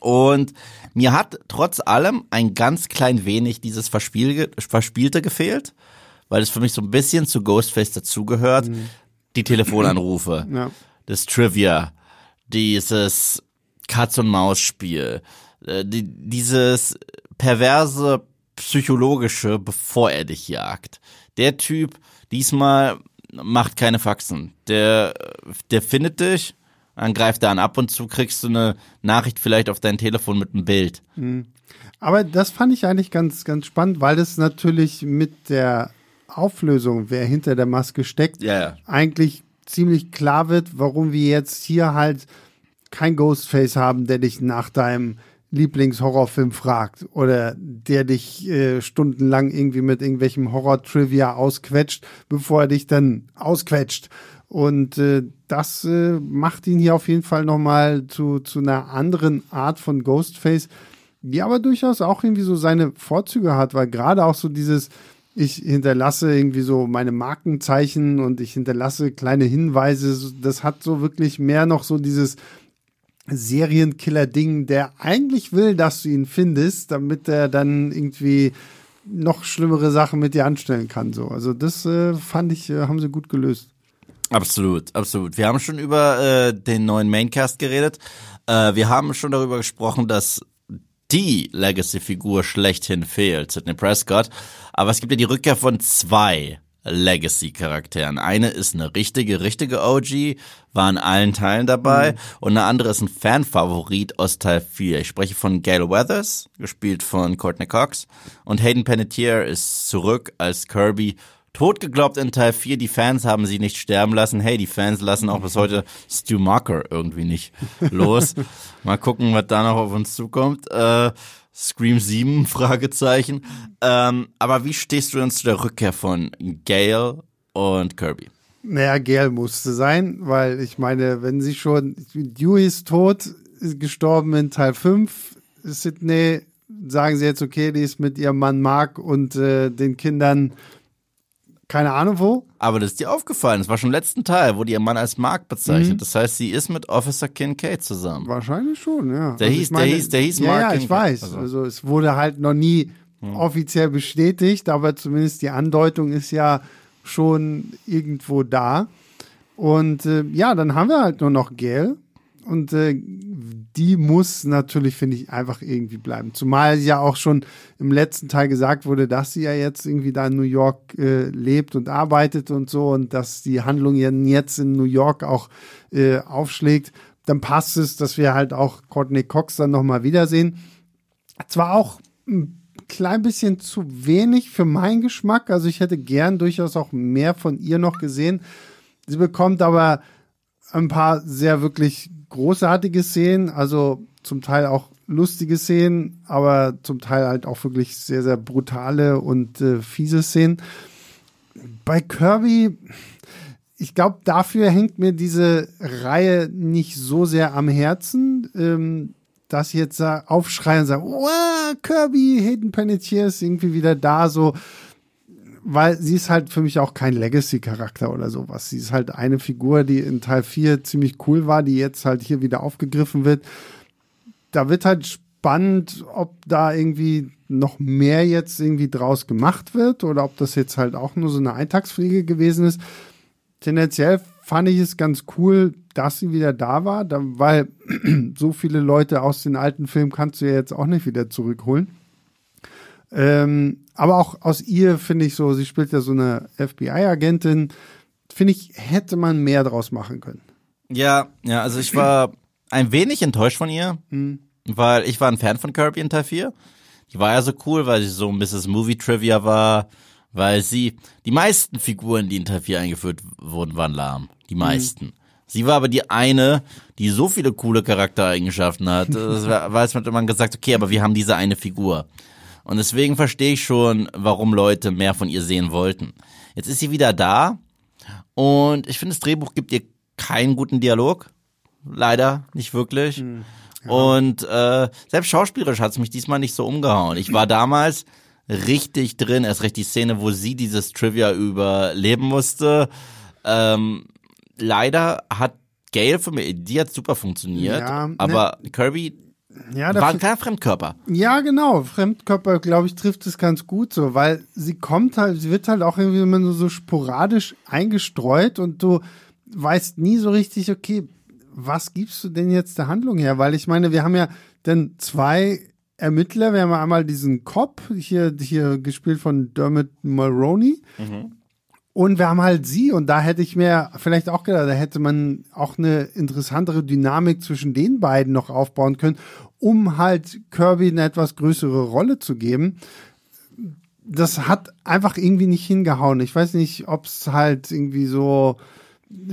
Und mir hat trotz allem ein ganz klein wenig dieses Verspiel Verspielte gefehlt, weil es für mich so ein bisschen zu Ghostface dazugehört. Mhm. Die Telefonanrufe, ja. das Trivia, dieses Katz-und-Maus-Spiel, äh, die, dieses perverse psychologische, bevor er dich jagt. Der Typ diesmal macht keine Faxen. Der, der findet dich, dann greift er an. Ab und zu kriegst du eine Nachricht vielleicht auf dein Telefon mit einem Bild. Mhm. Aber das fand ich eigentlich ganz, ganz spannend, weil das natürlich mit der Auflösung, wer hinter der Maske steckt, ja. eigentlich ziemlich klar wird, warum wir jetzt hier halt kein Ghostface haben, der dich nach deinem Lieblingshorrorfilm fragt oder der dich äh, stundenlang irgendwie mit irgendwelchem Horror-Trivia ausquetscht, bevor er dich dann ausquetscht. Und äh, das äh, macht ihn hier auf jeden Fall nochmal zu, zu einer anderen Art von Ghostface, die aber durchaus auch irgendwie so seine Vorzüge hat, weil gerade auch so dieses, ich hinterlasse irgendwie so meine Markenzeichen und ich hinterlasse kleine Hinweise, das hat so wirklich mehr noch so dieses Serienkiller-Ding, der eigentlich will, dass du ihn findest, damit er dann irgendwie noch schlimmere Sachen mit dir anstellen kann. So. Also das äh, fand ich, äh, haben sie gut gelöst. Absolut, absolut. Wir haben schon über äh, den neuen Maincast geredet. Äh, wir haben schon darüber gesprochen, dass die Legacy-Figur schlechthin fehlt, Sidney Prescott. Aber es gibt ja die Rückkehr von zwei Legacy-Charakteren. Eine ist eine richtige, richtige OG, war in allen Teilen dabei. Mhm. Und eine andere ist ein Fanfavorit aus Teil 4. Ich spreche von Gail Weathers, gespielt von Courtney Cox. Und Hayden Panettiere ist zurück als Kirby tot geglaubt in Teil 4, die Fans haben sie nicht sterben lassen. Hey, die Fans lassen auch bis heute Stu Marker irgendwie nicht los. Mal gucken, was da noch auf uns zukommt. Äh, Scream 7, Fragezeichen. Ähm, aber wie stehst du denn zu der Rückkehr von Gail und Kirby? Naja, Gail musste sein, weil ich meine, wenn sie schon, Dewey ist tot, ist gestorben in Teil 5, Sydney, sagen sie jetzt, okay, die ist mit ihrem Mann Mark und äh, den Kindern keine Ahnung wo. Aber das ist dir aufgefallen. Das war schon im letzten Teil, wo die ihr Mann als Mark bezeichnet. Mhm. Das heißt, sie ist mit Officer Kincaid zusammen. Wahrscheinlich schon, ja. Der also hieß, meine, der hieß, der hieß ja, Mark. Ja, ich Kincaid. weiß. Also. also. es wurde halt noch nie hm. offiziell bestätigt, aber zumindest die Andeutung ist ja schon irgendwo da. Und äh, ja, dann haben wir halt nur noch Gail. Und äh, die muss natürlich, finde ich, einfach irgendwie bleiben. Zumal ja auch schon im letzten Teil gesagt wurde, dass sie ja jetzt irgendwie da in New York äh, lebt und arbeitet und so und dass die Handlung jetzt in New York auch äh, aufschlägt. Dann passt es, dass wir halt auch Courtney Cox dann nochmal wiedersehen. Zwar auch ein klein bisschen zu wenig für meinen Geschmack. Also ich hätte gern durchaus auch mehr von ihr noch gesehen. Sie bekommt aber ein paar sehr wirklich großartige Szenen, also zum Teil auch lustige Szenen, aber zum Teil halt auch wirklich sehr, sehr brutale und äh, fiese Szenen. Bei Kirby, ich glaube, dafür hängt mir diese Reihe nicht so sehr am Herzen, ähm, dass ich jetzt aufschreien und sagen, Kirby, Hayden Panettiere ist irgendwie wieder da, so weil sie ist halt für mich auch kein Legacy-Charakter oder sowas. Sie ist halt eine Figur, die in Teil 4 ziemlich cool war, die jetzt halt hier wieder aufgegriffen wird. Da wird halt spannend, ob da irgendwie noch mehr jetzt irgendwie draus gemacht wird oder ob das jetzt halt auch nur so eine Eintagsfliege gewesen ist. Tendenziell fand ich es ganz cool, dass sie wieder da war, weil so viele Leute aus den alten Filmen kannst du ja jetzt auch nicht wieder zurückholen. Ähm, aber auch aus ihr finde ich so, sie spielt ja so eine FBI-Agentin, finde ich, hätte man mehr draus machen können. Ja, ja, also ich war ein wenig enttäuscht von ihr, mhm. weil ich war ein Fan von Kirby in Teil 4. Die war ja so cool, weil sie so ein bisschen Movie Trivia war, weil sie, die meisten Figuren, die in Teil 4 eingeführt wurden, waren lahm. Die meisten. Mhm. Sie war aber die eine, die so viele coole Charaktereigenschaften hat. War es man gesagt, okay, aber wir haben diese eine Figur. Und deswegen verstehe ich schon, warum Leute mehr von ihr sehen wollten. Jetzt ist sie wieder da und ich finde, das Drehbuch gibt ihr keinen guten Dialog. Leider nicht wirklich. Hm, ja. Und äh, selbst schauspielerisch hat es mich diesmal nicht so umgehauen. Ich war damals richtig drin, erst recht die Szene, wo sie dieses Trivia überleben musste. Ähm, leider hat Gail für mich, die hat super funktioniert, ja, ne. aber Kirby ja, war ein kleiner Fremdkörper. Ja, genau. Fremdkörper, glaube ich, trifft es ganz gut so, weil sie kommt halt, sie wird halt auch irgendwie immer nur so sporadisch eingestreut und du weißt nie so richtig, okay, was gibst du denn jetzt der Handlung her? Weil ich meine, wir haben ja dann zwei Ermittler, wir haben einmal diesen Cop, hier, hier gespielt von Dermot Mulroney. Mhm. Und wir haben halt sie, und da hätte ich mir vielleicht auch gedacht, da hätte man auch eine interessantere Dynamik zwischen den beiden noch aufbauen können, um halt Kirby eine etwas größere Rolle zu geben. Das hat einfach irgendwie nicht hingehauen. Ich weiß nicht, ob es halt irgendwie so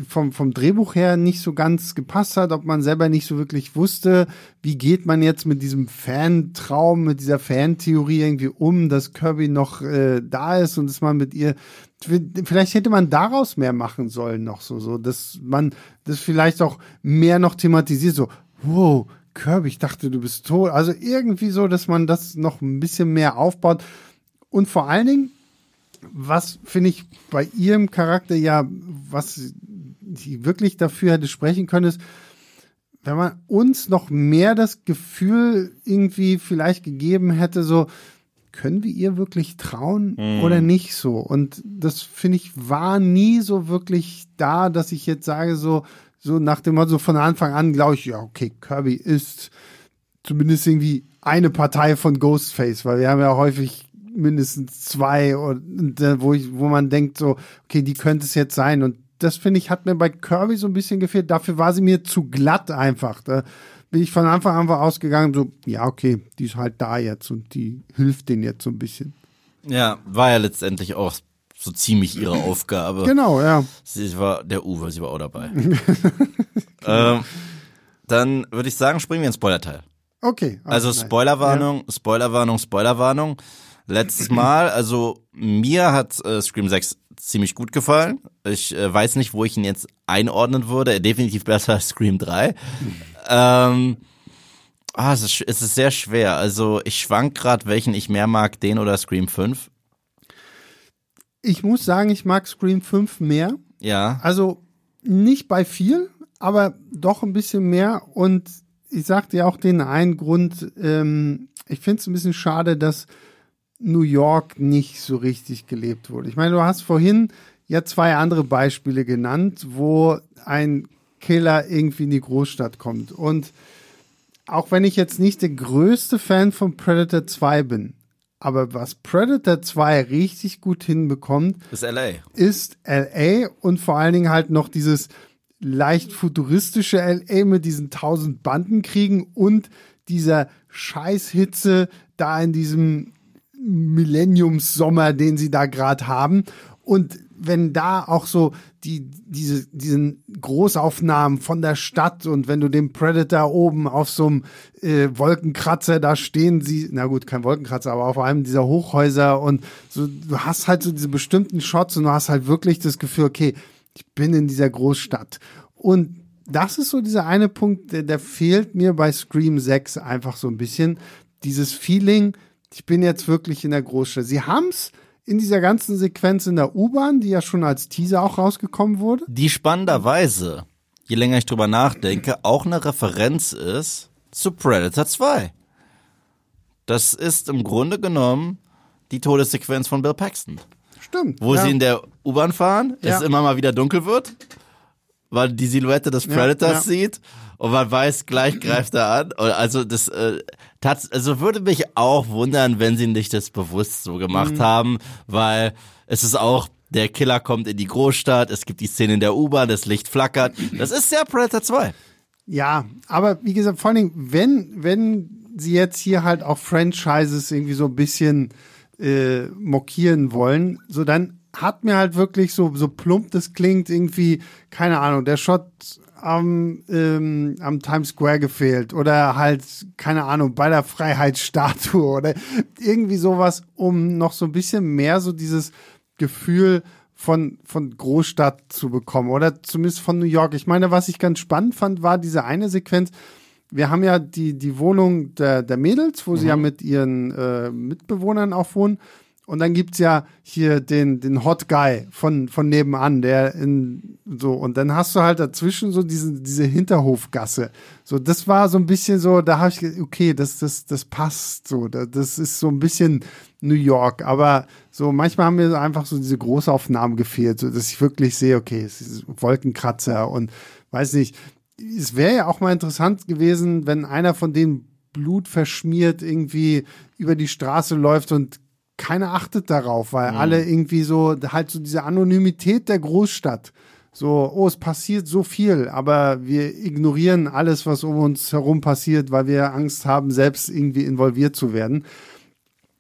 vom, vom Drehbuch her nicht so ganz gepasst hat, ob man selber nicht so wirklich wusste, wie geht man jetzt mit diesem Fan-Traum, mit dieser Fan-Theorie irgendwie um, dass Kirby noch äh, da ist und dass man mit ihr vielleicht hätte man daraus mehr machen sollen noch so, so, dass man das vielleicht auch mehr noch thematisiert, so, wow, Kirby, ich dachte, du bist tot. Also irgendwie so, dass man das noch ein bisschen mehr aufbaut. Und vor allen Dingen, was finde ich bei ihrem Charakter ja, was sie wirklich dafür hätte sprechen können, ist, wenn man uns noch mehr das Gefühl irgendwie vielleicht gegeben hätte, so, können wir ihr wirklich trauen oder nicht so? Und das finde ich war nie so wirklich da, dass ich jetzt sage so, so nach dem Motto von Anfang an glaube ich, ja, okay, Kirby ist zumindest irgendwie eine Partei von Ghostface, weil wir haben ja häufig mindestens zwei und, wo ich, wo man denkt so, okay, die könnte es jetzt sein und das finde ich hat mir bei Kirby so ein bisschen gefehlt. Dafür war sie mir zu glatt einfach. Da bin ich von Anfang an ausgegangen, so, ja, okay, die ist halt da jetzt und die hilft denen jetzt so ein bisschen. Ja, war ja letztendlich auch so ziemlich ihre Aufgabe. Genau, ja. Sie war der Uwe, sie war auch dabei. ähm, dann würde ich sagen, springen wir ins Spoilerteil. Okay. Also nice. Spoilerwarnung, Spoilerwarnung, Spoilerwarnung. Letztes Mal, also mir hat äh, Scream 6 ziemlich gut gefallen. Ich äh, weiß nicht, wo ich ihn jetzt einordnen würde. Definitiv besser als Scream 3. ähm, ah, es, ist, es ist sehr schwer. Also ich schwank gerade, welchen ich mehr mag, den oder Scream 5. Ich muss sagen, ich mag Scream 5 mehr. Ja. Also nicht bei viel, aber doch ein bisschen mehr. Und ich sagte ja auch den einen Grund, ähm, ich finde es ein bisschen schade, dass New York nicht so richtig gelebt wurde. Ich meine, du hast vorhin ja zwei andere Beispiele genannt, wo ein Killer irgendwie in die Großstadt kommt. Und auch wenn ich jetzt nicht der größte Fan von Predator 2 bin, aber was Predator 2 richtig gut hinbekommt, ist LA. Ist LA und vor allen Dingen halt noch dieses leicht futuristische LA mit diesen tausend Bandenkriegen und dieser Scheißhitze da in diesem Millenniumssommer, den sie da gerade haben. Und wenn da auch so die, diese, diesen Großaufnahmen von der Stadt und wenn du den Predator oben auf so einem äh, Wolkenkratzer da stehen sie, na gut, kein Wolkenkratzer, aber auf einem dieser Hochhäuser und so, du hast halt so diese bestimmten Shots und du hast halt wirklich das Gefühl, okay, ich bin in dieser Großstadt. Und das ist so dieser eine Punkt, der, der fehlt mir bei Scream 6 einfach so ein bisschen. Dieses Feeling, ich bin jetzt wirklich in der Großstadt. Sie haben's in dieser ganzen Sequenz in der U-Bahn, die ja schon als Teaser auch rausgekommen wurde. Die spannenderweise, je länger ich drüber nachdenke, auch eine Referenz ist zu Predator 2. Das ist im Grunde genommen die Todessequenz von Bill Paxton. Stimmt. Wo ja. sie in der U-Bahn fahren, Ja. es immer mal wieder dunkel wird, weil die Silhouette des Predators ja. sieht und man weiß, gleich greift er an. Und Also das äh, tats also würde mich auch wundern, wenn sie nicht das bewusst so gemacht Mhm. haben, weil es ist auch der Killer kommt in die Großstadt, es gibt die Szene in der U-Bahn, das Licht flackert. Das ist ja Predator 2. Ja, aber wie gesagt, vor allen Dingen, wenn, wenn sie jetzt hier halt auch Franchises irgendwie so ein bisschen äh, mockieren wollen, so dann hat mir halt wirklich so, so plump das klingt, irgendwie, keine Ahnung, der Shot am, ähm, am Times Square gefehlt oder halt, keine Ahnung, bei der Freiheitsstatue oder irgendwie sowas, um noch so ein bisschen mehr so dieses Gefühl von, von Großstadt zu bekommen oder zumindest von New York. Ich meine, was ich ganz spannend fand, war diese eine Sequenz. Wir haben ja die, die Wohnung der, der Mädels, wo sie ja mit ihren äh, Mitbewohnern auch wohnen. Und dann gibt's ja hier den, den Hot Guy von, von nebenan, der in so, und dann hast du halt dazwischen so diese, diese Hinterhofgasse. So, das war so ein bisschen so, da habe ich okay, das, das, das passt so. da- Das ist so ein bisschen New York. Aber so manchmal haben mir einfach so diese Großaufnahmen gefehlt, so dass ich wirklich sehe, okay, es ist Wolkenkratzer und weiß nicht. Es wäre ja auch mal interessant gewesen, wenn einer von denen Blut verschmiert irgendwie über die Straße läuft und keiner achtet darauf, weil alle irgendwie so, halt so diese Anonymität der Großstadt. So, oh, es passiert so viel, aber wir ignorieren alles, was um uns herum passiert, weil wir Angst haben, selbst irgendwie involviert zu werden.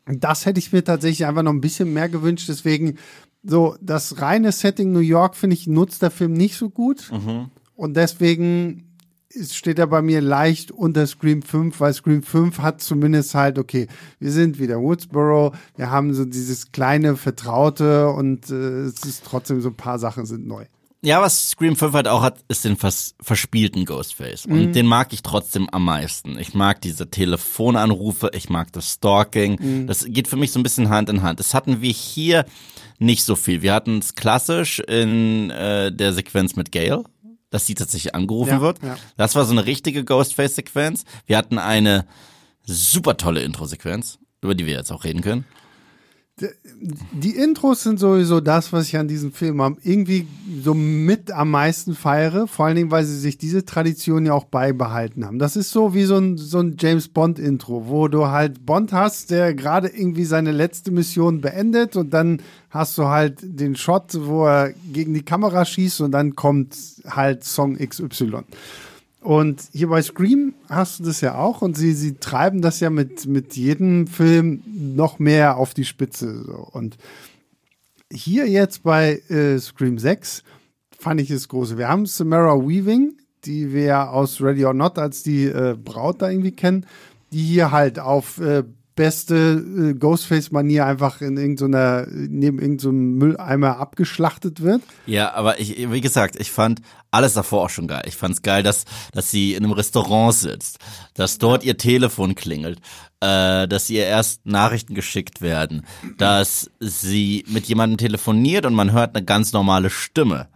Das hätte ich mir tatsächlich einfach noch ein bisschen mehr gewünscht. Deswegen, so, das reine Setting New York, finde ich, nutzt der Film nicht so gut. Und deswegen steht er bei mir leicht unter Scream 5, weil Scream 5 hat zumindest halt, okay, wir sind wieder Woodsboro, wir haben so dieses kleine Vertraute und äh, es ist trotzdem so ein paar Sachen sind neu. Ja, was Scream 5 halt auch hat, ist den vers verspielten Ghostface. Und den mag ich trotzdem am meisten. Ich mag diese Telefonanrufe, ich mag das Stalking. Das geht für mich so ein bisschen Hand in Hand. Das hatten wir hier nicht so viel. Wir hatten es klassisch in äh, der Sequenz mit Gail, dass sie tatsächlich angerufen Ja, wird. ja. Das war so eine richtige Ghostface-Sequenz. Wir hatten eine super tolle Intro-Sequenz. über die wir jetzt auch reden können? Die Intros sind sowieso das, was ich an diesem Film am, irgendwie so mit am meisten feiere. Vor allen Dingen, weil sie sich diese Tradition ja auch beibehalten haben. Das ist so wie so ein, so ein James Bond Intro, wo du halt Bond hast, der gerade irgendwie seine letzte Mission beendet und dann hast du halt den Shot, wo er gegen die Kamera schießt und dann kommt halt Song XY. Und hier bei Scream hast du das ja auch und sie, sie treiben das ja mit, mit jedem Film noch mehr auf die Spitze. So. Und hier jetzt bei äh, Scream 6 fand ich es große. Wir haben Samara Weaving, die wir aus Ready or Not als die äh, Braut da irgendwie kennen, die hier halt auf äh, beste äh, Ghostface-Manier einfach in irgendeiner, neben irgendeinem Mülleimer abgeschlachtet wird. Ja, aber ich, wie gesagt, ich fand alles davor auch schon geil. Ich fand's geil, dass, dass sie in einem Restaurant sitzt, dass dort ihr Telefon klingelt, äh, dass ihr erst Nachrichten geschickt werden, dass sie mit jemandem telefoniert und man hört eine ganz normale Stimme,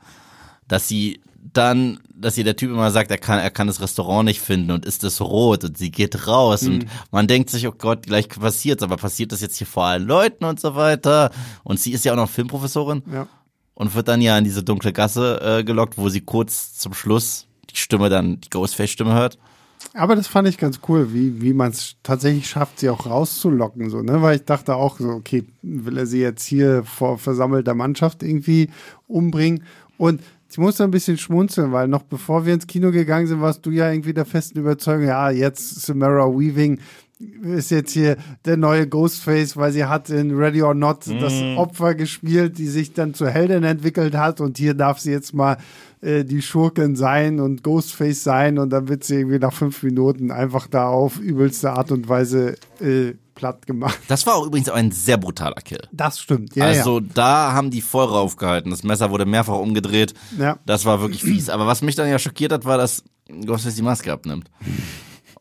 dass sie dann, dass ihr der Typ immer sagt, er kann, er kann das Restaurant nicht finden und ist es rot und sie geht raus mhm. und man denkt sich, oh Gott, gleich passiert's, aber passiert das jetzt hier vor allen Leuten und so weiter? Und sie ist ja auch noch Filmprofessorin Ja. und wird dann ja in diese dunkle Gasse äh, gelockt, wo sie kurz zum Schluss die Stimme dann, die Ghostface-Stimme hört. Aber das fand ich ganz cool, wie, wie man es tatsächlich schafft, sie auch rauszulocken, so, ne? Weil ich dachte auch so, okay, will er sie jetzt hier vor versammelter Mannschaft irgendwie umbringen? Und ich muss ein bisschen schmunzeln, weil noch bevor wir ins Kino gegangen sind, warst du ja irgendwie der festen Überzeugung, ja, jetzt Samara Weaving ist jetzt hier der neue Ghostface, weil sie hat in Ready or Not das Opfer gespielt, die sich dann zur Heldin entwickelt hat und hier darf sie jetzt mal äh, die Schurkin sein und Ghostface sein und dann wird sie irgendwie nach fünf Minuten einfach da auf übelste Art und Weise äh, platt gemacht. Das war auch übrigens auch ein sehr brutaler Kill. Das stimmt, ja, also da haben die voll raufgehalten. Das Messer wurde mehrfach umgedreht. Ja. Das war wirklich fies. Aber was mich dann ja schockiert hat, war, dass Ghostface die Maske abnimmt.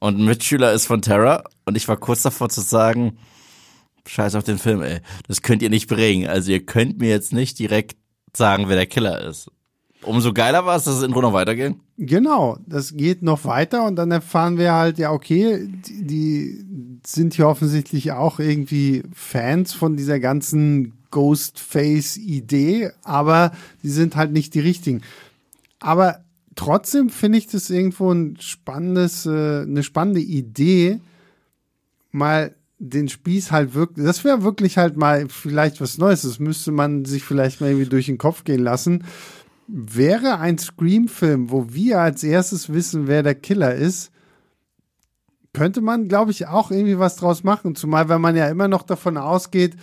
Und ein Mitschüler ist von Terra und ich war kurz davor zu sagen, scheiß auf den Film, ey. Das könnt ihr nicht bringen. Also ihr könnt mir jetzt nicht direkt sagen, wer der Killer ist. Umso geiler war es, dass es in Ruhe noch weiterging. Genau, das geht noch weiter und dann erfahren wir halt, ja, okay, die, die sind hier offensichtlich auch irgendwie Fans von dieser ganzen Ghostface-Idee, aber die sind halt nicht die richtigen. Aber trotzdem finde ich das irgendwo ein spannendes, äh, eine spannende Idee, mal den Spieß halt wirklich, das wäre wirklich halt mal vielleicht was Neues, das müsste man sich vielleicht mal irgendwie durch den Kopf gehen lassen. Wäre ein Scream-Film, wo wir als erstes wissen, wer der Killer ist, könnte man, glaube ich, auch irgendwie was draus machen. Zumal, wenn man ja immer noch davon ausgeht,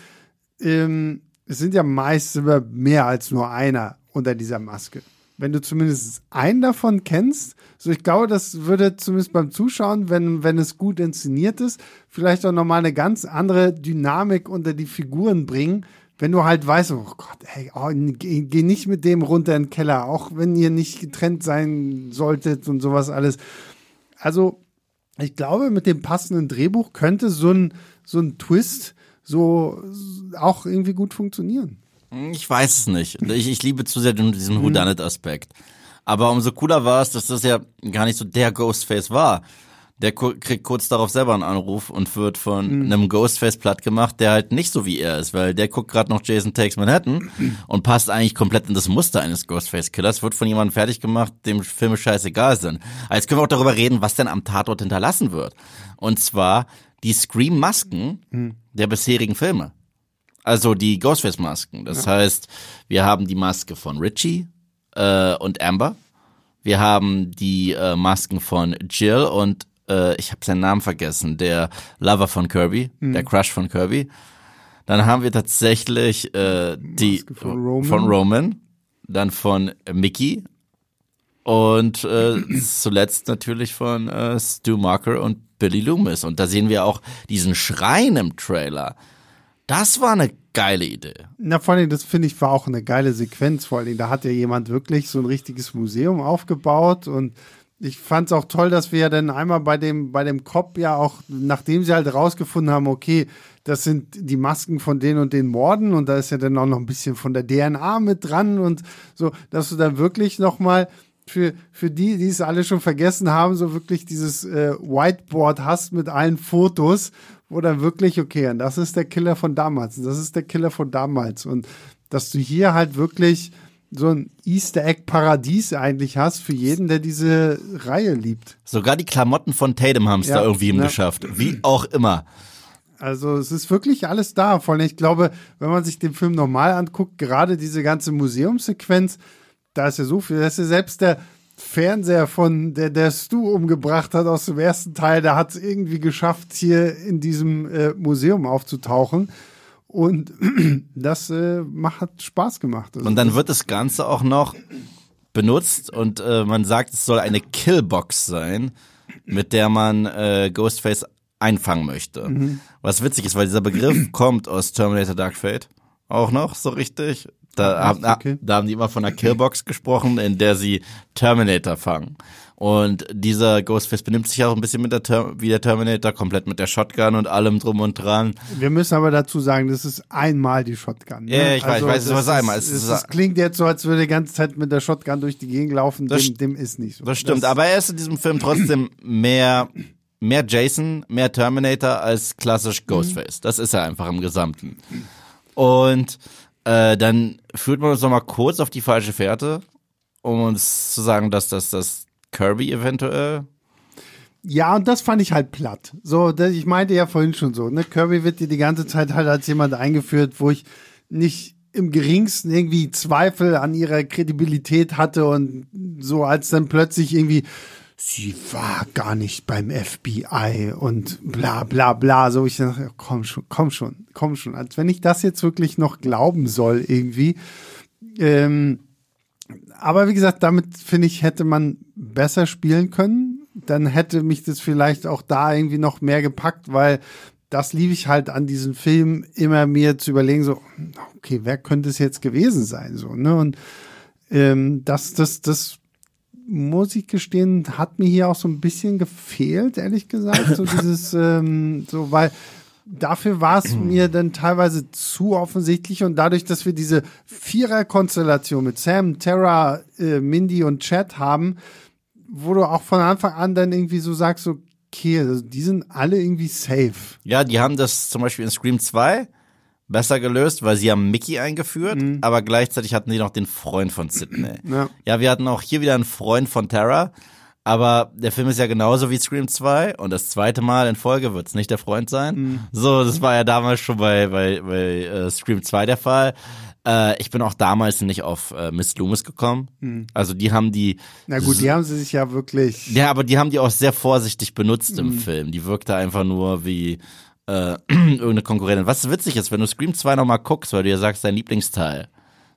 ähm, es sind ja meist mehr als nur einer unter dieser Maske. Wenn du zumindest einen davon kennst, so ich glaube, das würde zumindest beim Zuschauen, wenn, wenn es gut inszeniert ist, vielleicht auch nochmal eine ganz andere Dynamik unter die Figuren bringen, wenn du halt weißt, oh Gott, ey, oh, geh, geh nicht mit dem runter in den Keller, auch wenn ihr nicht getrennt sein solltet und sowas alles. Also, ich glaube, mit dem passenden Drehbuch könnte so ein, so ein Twist so auch irgendwie gut funktionieren. Ich weiß es nicht. Ich, ich liebe zu sehr diesen Whodunit-Aspekt. Aber umso cooler war es, dass das ja gar nicht so der Ghostface war. Der kriegt kurz darauf selber einen Anruf und wird von einem Ghostface platt gemacht, der halt nicht so wie er ist, weil der guckt gerade noch Jason Takes Manhattan und passt eigentlich komplett in das Muster eines Ghostface-Killers, wird von jemandem fertig gemacht, dem Filme scheißegal sind. Aber jetzt können wir auch darüber reden, was denn am Tatort hinterlassen wird. Und zwar die Scream-Masken der bisherigen Filme. Also die Ghostface-Masken. Das heißt, wir haben die Maske von Richie äh, und Amber. Wir haben die äh, Masken von Jill und äh, ich habe seinen Namen vergessen, der Lover von Kirby, der Crush von Kirby. Dann haben wir tatsächlich äh, die von Roman. von Roman, dann von Mickey und äh, zuletzt natürlich von äh, Stu Marker und Billy Loomis. Und da sehen wir auch diesen Schrein im Trailer. Das war eine geile Idee. Na, vor allem, das finde ich war auch eine geile Sequenz. Vor allem, da hat ja jemand wirklich so ein richtiges Museum aufgebaut und ich fand es auch toll, dass wir ja dann einmal bei dem, bei dem Cop ja auch, nachdem sie halt rausgefunden haben, okay, das sind die Masken von den und den Morden und da ist ja dann auch noch ein bisschen von der DNA mit dran und so, dass du dann wirklich nochmal für, für die, die es alle schon vergessen haben, so wirklich dieses äh, Whiteboard hast mit allen Fotos, wo dann wirklich, okay, und das ist der Killer von damals, und das ist der Killer von damals. Und dass du hier halt wirklich so ein Easter Egg Paradies eigentlich hast für jeden, der diese Reihe liebt. Sogar die Klamotten von Tatum haben es Ja, da irgendwie ja. geschafft. Wie auch immer. Also es ist wirklich alles da. Vor allem, ich glaube, wenn man sich den Film normal anguckt, gerade diese ganze Museumssequenz, da ist ja so viel, da ist ja selbst der Fernseher von der der Stu umgebracht hat aus dem ersten Teil, der hat es irgendwie geschafft, hier in diesem äh, Museum aufzutauchen. Und das äh, macht, hat Spaß gemacht. Also Und dann wird das Ganze auch noch benutzt und äh, man sagt, es soll eine Killbox sein, mit der man äh, Ghostface einfangen möchte. Mhm. Was witzig ist, weil dieser Begriff kommt aus Terminator Dark Fate auch noch so richtig. Da, haben, okay. da haben die immer von einer Killbox gesprochen, in der sie Terminator fangen. Und dieser Ghostface benimmt sich auch ein bisschen mit der wie der Terminator, komplett mit der Shotgun und allem drum und dran. Wir müssen aber dazu sagen, das ist einmal die Shotgun. Ne? Ja, ja, ich weiß, ich weiß, es ist das was einmal. Es Es, ist- es, klingt jetzt so, als würde er die ganze Zeit mit der Shotgun durch die Gegend laufen. Das Dem, dem ist nicht so. Das stimmt, aber er ist in diesem Film trotzdem mehr, mehr Jason, mehr Terminator als klassisch Ghostface. Das ist er einfach im Gesamten. Und äh, dann führt man uns nochmal kurz auf die falsche Fährte, um uns zu sagen, dass das das Kirby eventuell. Ja, und das fand ich halt platt. So, das, ich meinte ja vorhin schon so, ne? Kirby wird dir die ganze Zeit halt als jemand eingeführt, wo ich nicht im geringsten irgendwie Zweifel an ihrer Kredibilität hatte und so als dann plötzlich irgendwie sie war gar nicht beim FBI und bla bla bla. So ich dachte, komm schon, komm schon, komm schon. Als wenn ich das jetzt wirklich noch glauben soll irgendwie. Ähm, aber wie gesagt, damit finde ich, hätte man besser spielen können. Dann hätte mich das vielleicht auch da irgendwie noch mehr gepackt, weil das liebe ich halt an diesem Film, immer mir zu überlegen, so, okay, wer könnte es jetzt gewesen sein? So, ne? Und ähm, das, das, das muss ich gestehen, hat mir hier auch so ein bisschen gefehlt, ehrlich gesagt. So dieses, ähm, so, weil dafür war es mir dann teilweise zu offensichtlich und dadurch, dass wir diese Vierer-Konstellation mit Sam, Tara, äh, Mindy und Chad haben, wo du auch von Anfang an dann irgendwie so sagst, so, okay, also die sind alle irgendwie safe. Ja, die haben das zum Beispiel in Scream 2 besser gelöst, weil sie haben Mickey eingeführt, aber gleichzeitig hatten die noch den Freund von Sidney. Ja. Ja, wir hatten auch hier wieder einen Freund von Tara, aber der Film ist ja genauso wie Scream 2 und das zweite Mal in Folge wird's nicht der Freund sein. So, das war ja damals schon bei, bei, bei äh, Scream 2 der Fall. Äh, ich bin auch damals nicht auf äh, Miss Loomis gekommen. Also die haben die Na gut, die haben sie sich ja wirklich. ja, aber die haben die auch sehr vorsichtig benutzt im Film. Die wirkte einfach nur wie äh, irgendeine Konkurrentin. Was witzig ist, wenn du Scream 2 nochmal guckst, weil du ja sagst, dein Lieblingsteil,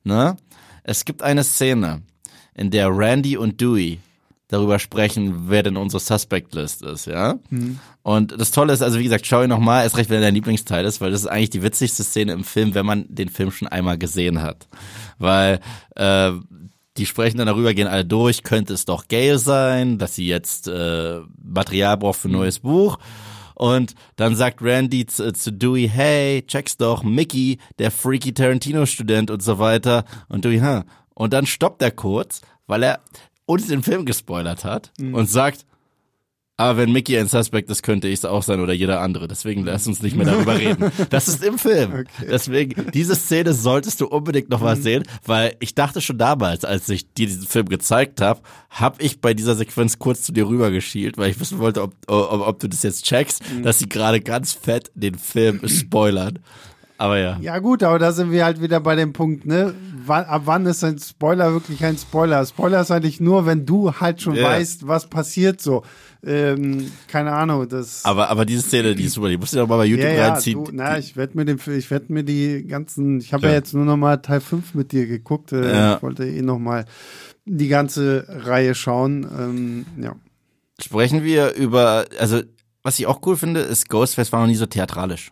ne? Es gibt eine Szene, in der Randy und Dewey darüber sprechen, wer denn unsere Suspect-List ist, ja? Und das Tolle ist, also wie gesagt, schau ihn nochmal, erst recht, wenn er dein Lieblingsteil ist, weil das ist eigentlich die witzigste Szene im Film, wenn man den Film schon einmal gesehen hat. Weil äh, die sprechen dann darüber, gehen alle durch, könnte es doch Gail sein, dass sie jetzt äh, Material braucht für ein neues Buch. Und dann sagt Randy zu, zu Dewey, hey, check's doch, Mickey, der freaky Tarantino-Student und so weiter. Und Dewey, ha. Und dann stoppt er kurz, weil er uns den Film gespoilert hat und sagt, aber wenn Mickey ein Suspect ist, könnte ich es auch sein oder jeder andere. Deswegen lass uns nicht mehr darüber reden. Das ist im Film. Deswegen, diese Szene solltest du unbedingt noch mal sehen, weil ich dachte schon damals, als ich dir diesen Film gezeigt habe, habe ich bei dieser Sequenz kurz zu dir rübergeschielt, weil ich wissen wollte, ob, ob, ob du das jetzt checkst, dass sie gerade ganz fett den Film spoilern. Aber ja. Ja gut, aber da sind wir halt wieder bei dem Punkt, ne? Wann, ab wann ist ein Spoiler wirklich ein Spoiler? Spoiler ist eigentlich nur, wenn du halt schon Ja. weißt, was passiert so. Ähm, keine Ahnung, das. Aber, aber diese Szene, die ist super, die musst du doch mal bei YouTube ja, ja, reinziehen. du, na, ich werde mir den, ich werde mir die ganzen, ich habe Ja. ja jetzt nur noch mal Teil 5 mit dir geguckt. Äh, Ja. Ich wollte eh noch mal die ganze Reihe schauen. Ähm, ja. Sprechen wir über, also was ich auch cool finde, ist Ghostface war noch nie so theatralisch.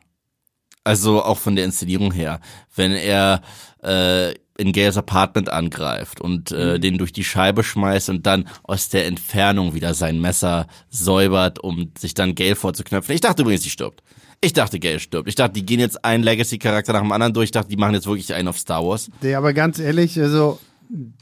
Also auch von der Inszenierung her. Wenn er äh, in Gales Apartment angreift und äh, den durch die Scheibe schmeißt und dann aus der Entfernung wieder sein Messer säubert, um sich dann Gale vorzuknöpfen. Ich dachte übrigens, die stirbt. Ich dachte, Gale stirbt. Ich dachte, die gehen jetzt einen Legacy-Charakter nach dem anderen durch. Ich dachte, die machen jetzt wirklich einen auf Star Wars. Nee, aber ganz ehrlich, also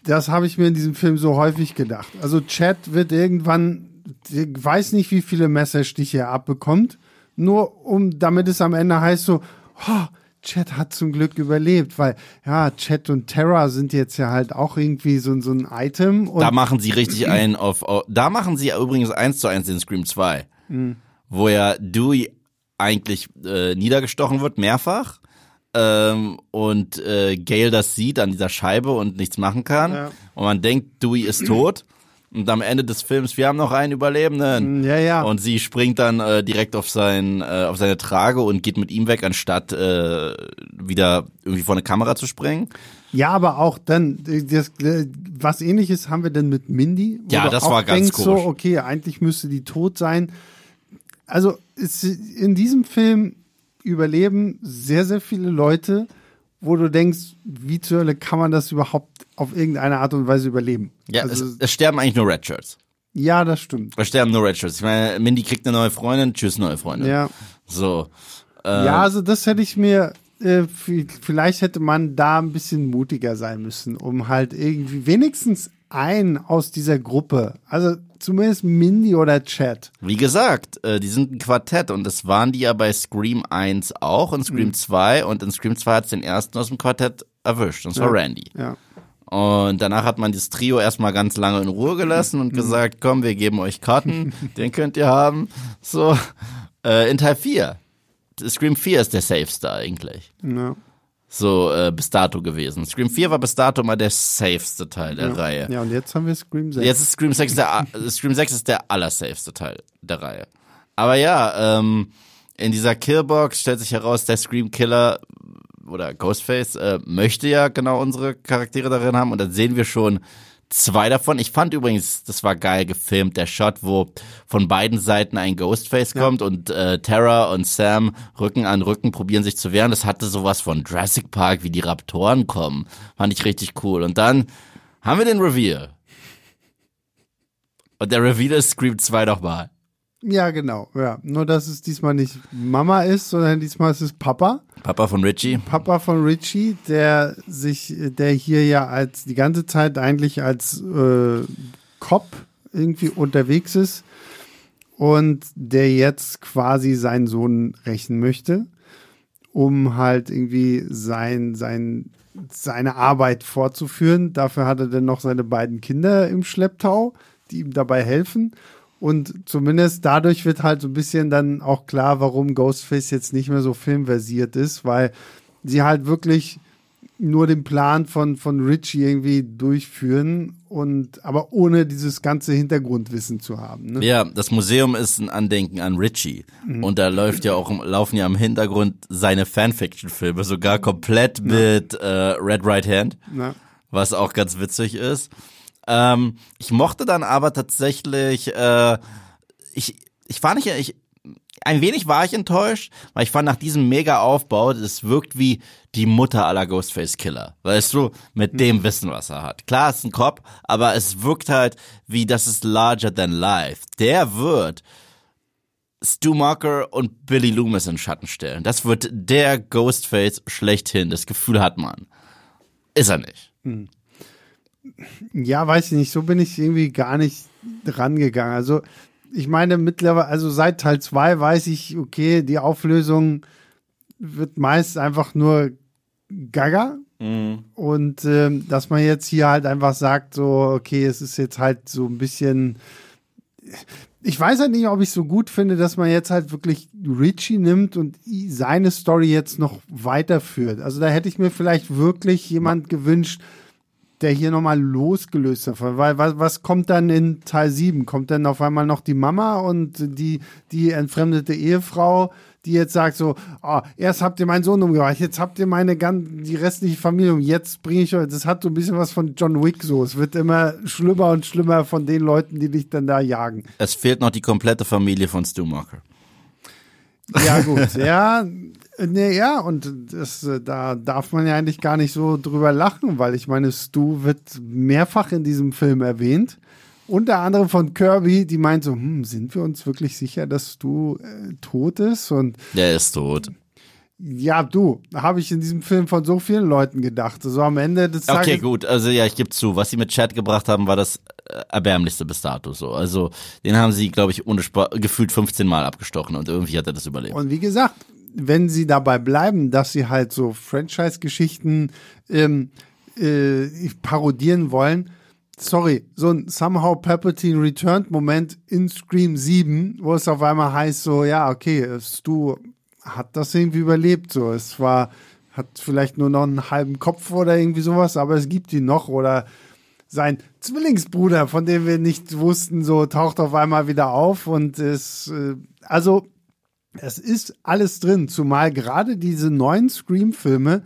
das habe ich mir in diesem Film so häufig gedacht. Also Chad wird irgendwann, ich weiß nicht, wie viele Messerstiche er abbekommt. Nur um, damit es am Ende heißt so, oh, Chat hat zum Glück überlebt, weil ja, Chat und Terra sind jetzt ja halt auch irgendwie so, so ein Item. Da machen sie richtig ein auf, auf da machen sie übrigens eins zu eins in Scream 2, Mhm. wo ja Dewey eigentlich äh, niedergestochen wird, mehrfach. Ähm, und äh, Gail das sieht an dieser Scheibe und nichts machen kann. Ja. Und man denkt, Dewey ist tot. Und am Ende des Films, wir haben noch einen Überlebenden. Ja, ja. Und sie springt dann äh, direkt auf sein, äh, auf seine Trage und geht mit ihm weg, anstatt äh, wieder irgendwie vor eine Kamera zu springen. Ja, aber auch dann, äh, das, äh, was ähnliches haben wir denn mit Mindy? Ja, das war ganz denkst komisch. so, okay, eigentlich müsste die tot sein. Also es, in diesem Film überleben sehr, sehr viele Leute, wo du denkst, wie zur Hölle kann man das überhaupt auf irgendeine Art und Weise überleben? Ja, also, es, es sterben eigentlich nur Red Shirts. ja das stimmt. Es sterben nur Red Shirts. Ich meine, Mindy kriegt eine neue Freundin, tschüss, neue Freundin. Ja. So. Äh, Ja, also das hätte ich mir, äh, vi- vielleicht hätte man da ein bisschen mutiger sein müssen, um halt irgendwie wenigstens einen aus dieser Gruppe, also zumindest Mindy oder Chad. Wie gesagt, äh, die sind ein Quartett und das waren die ja bei Scream 1 auch und Scream 2 und in Scream 2 hat es den ersten aus dem Quartett erwischt und zwar Ja. Randy. Ja. Und danach hat man das Trio erstmal ganz lange in Ruhe gelassen und gesagt, komm, wir geben euch Cotton, den könnt ihr haben. So, äh, in Teil 4. Scream 4 ist der Safeste eigentlich. Ja. So, äh, bis dato gewesen. Scream 4 war bis dato mal der safeste Teil der Reihe. ja, und jetzt haben wir Scream 6. Jetzt ist Scream 6 der, äh, Scream 6 ist der allersafeste Teil der Reihe. Aber ja, ähm, in dieser Killbox stellt sich heraus, der Scream Killer oder Ghostface äh, möchte ja genau unsere Charaktere darin haben und dann sehen wir schon zwei davon. Ich fand übrigens, das war geil gefilmt, der Shot, wo von beiden Seiten ein Ghostface kommt und äh, Tara und Sam Rücken an Rücken probieren sich zu wehren. Das hatte sowas von Jurassic Park, wie die Raptoren kommen. Fand ich richtig cool. Und dann haben wir den Reveal. Und der Reveal ist Scream 2 nochmal. Ja, genau. Ja. Nur, dass es diesmal nicht Mama ist, sondern diesmal ist es Papa. Papa von Richie. Papa von Richie, der sich, der hier ja als die ganze Zeit eigentlich als äh, Cop irgendwie unterwegs ist und der jetzt quasi seinen Sohn rächen möchte, um halt irgendwie sein, sein, seine Arbeit fortzuführen. Dafür hat er dann noch seine beiden Kinder im Schlepptau, die ihm dabei helfen. Und zumindest dadurch wird halt so ein bisschen dann auch klar, warum Ghostface jetzt nicht mehr so filmversiert ist, weil sie halt wirklich nur den Plan von, von Richie irgendwie durchführen und aber ohne dieses ganze Hintergrundwissen zu haben. Ne? Ja, das Museum ist ein Andenken an Richie. Und da läuft ja auch, laufen ja im Hintergrund seine Fanfiction-Filme, sogar komplett mit äh, Red Right Hand, Na, was auch ganz witzig ist. Ähm, ich mochte dann aber tatsächlich, äh, ich, ich war nicht, ich, ein wenig war ich enttäuscht, weil ich fand nach diesem mega Aufbau, das wirkt wie die Mutter aller Ghostface Killer. Weißt du, mit dem Wissen, was er hat. Klar, es ist ein Cop, aber es wirkt halt wie, das ist larger than life. Der wird Stu Marker und Billy Loomis in Schatten stellen. Das wird der Ghostface schlechthin. Das Gefühl hat man. Ist er nicht. Ja, weiß ich nicht. So bin ich irgendwie gar nicht rangegangen. Also, ich meine, mittlerweile, also seit Teil 2 weiß ich, okay, die Auflösung wird meist einfach nur Gaga. Und ähm, dass man jetzt hier halt einfach sagt, so, okay, es ist jetzt halt so ein bisschen. Ich weiß halt nicht, ob ich so gut finde, dass man jetzt halt wirklich Richie nimmt und seine Story jetzt noch weiterführt. Also da hätte ich mir vielleicht wirklich jemand gewünscht, der hier nochmal losgelöst davon. Weil was, was kommt dann in Teil 7? Kommt dann auf einmal noch die Mama und die, die entfremdete Ehefrau, die jetzt sagt so, oh, erst habt ihr meinen Sohn umgebracht, jetzt habt ihr meine gan die restliche Familie um, jetzt bringe ich euch, das hat so ein bisschen was von John Wick so. Es wird immer schlimmer und schlimmer von den Leuten, die dich dann da jagen. Es fehlt noch die komplette Familie von Stu Marker. Ja, gut, ja. Nee, ja, und das, äh, da darf man ja eigentlich gar nicht so drüber lachen, weil ich meine, Stu wird mehrfach in diesem Film erwähnt. Unter anderem von Kirby, die meint so, hm, sind wir uns wirklich sicher, dass Stu äh, tot ist? Und Der ist tot. ja, du, habe ich in diesem Film von so vielen Leuten gedacht. So am Ende des Tages. Okay, gut. Also ja, ich gebe zu. Was sie mit Chat gebracht haben, war das erbärmlichste bis dato so. Also den haben sie, glaube ich, ohne Spa gefühlt 15 Mal abgestochen und irgendwie hat er das überlebt. Und wie gesagt, wenn sie dabei bleiben, dass sie halt so Franchise-Geschichten ähm, äh, parodieren wollen, sorry, so ein Somehow Palpatine Returned Moment in Scream 7, wo es auf einmal heißt so, ja, okay, Stu hat das irgendwie überlebt, so, es war, hat vielleicht nur noch einen halben Kopf oder irgendwie sowas, aber es gibt ihn noch. Oder sein Zwillingsbruder, von dem wir nicht wussten, so taucht auf einmal wieder auf und es, äh, also es ist alles drin, zumal gerade diese neuen Scream-Filme,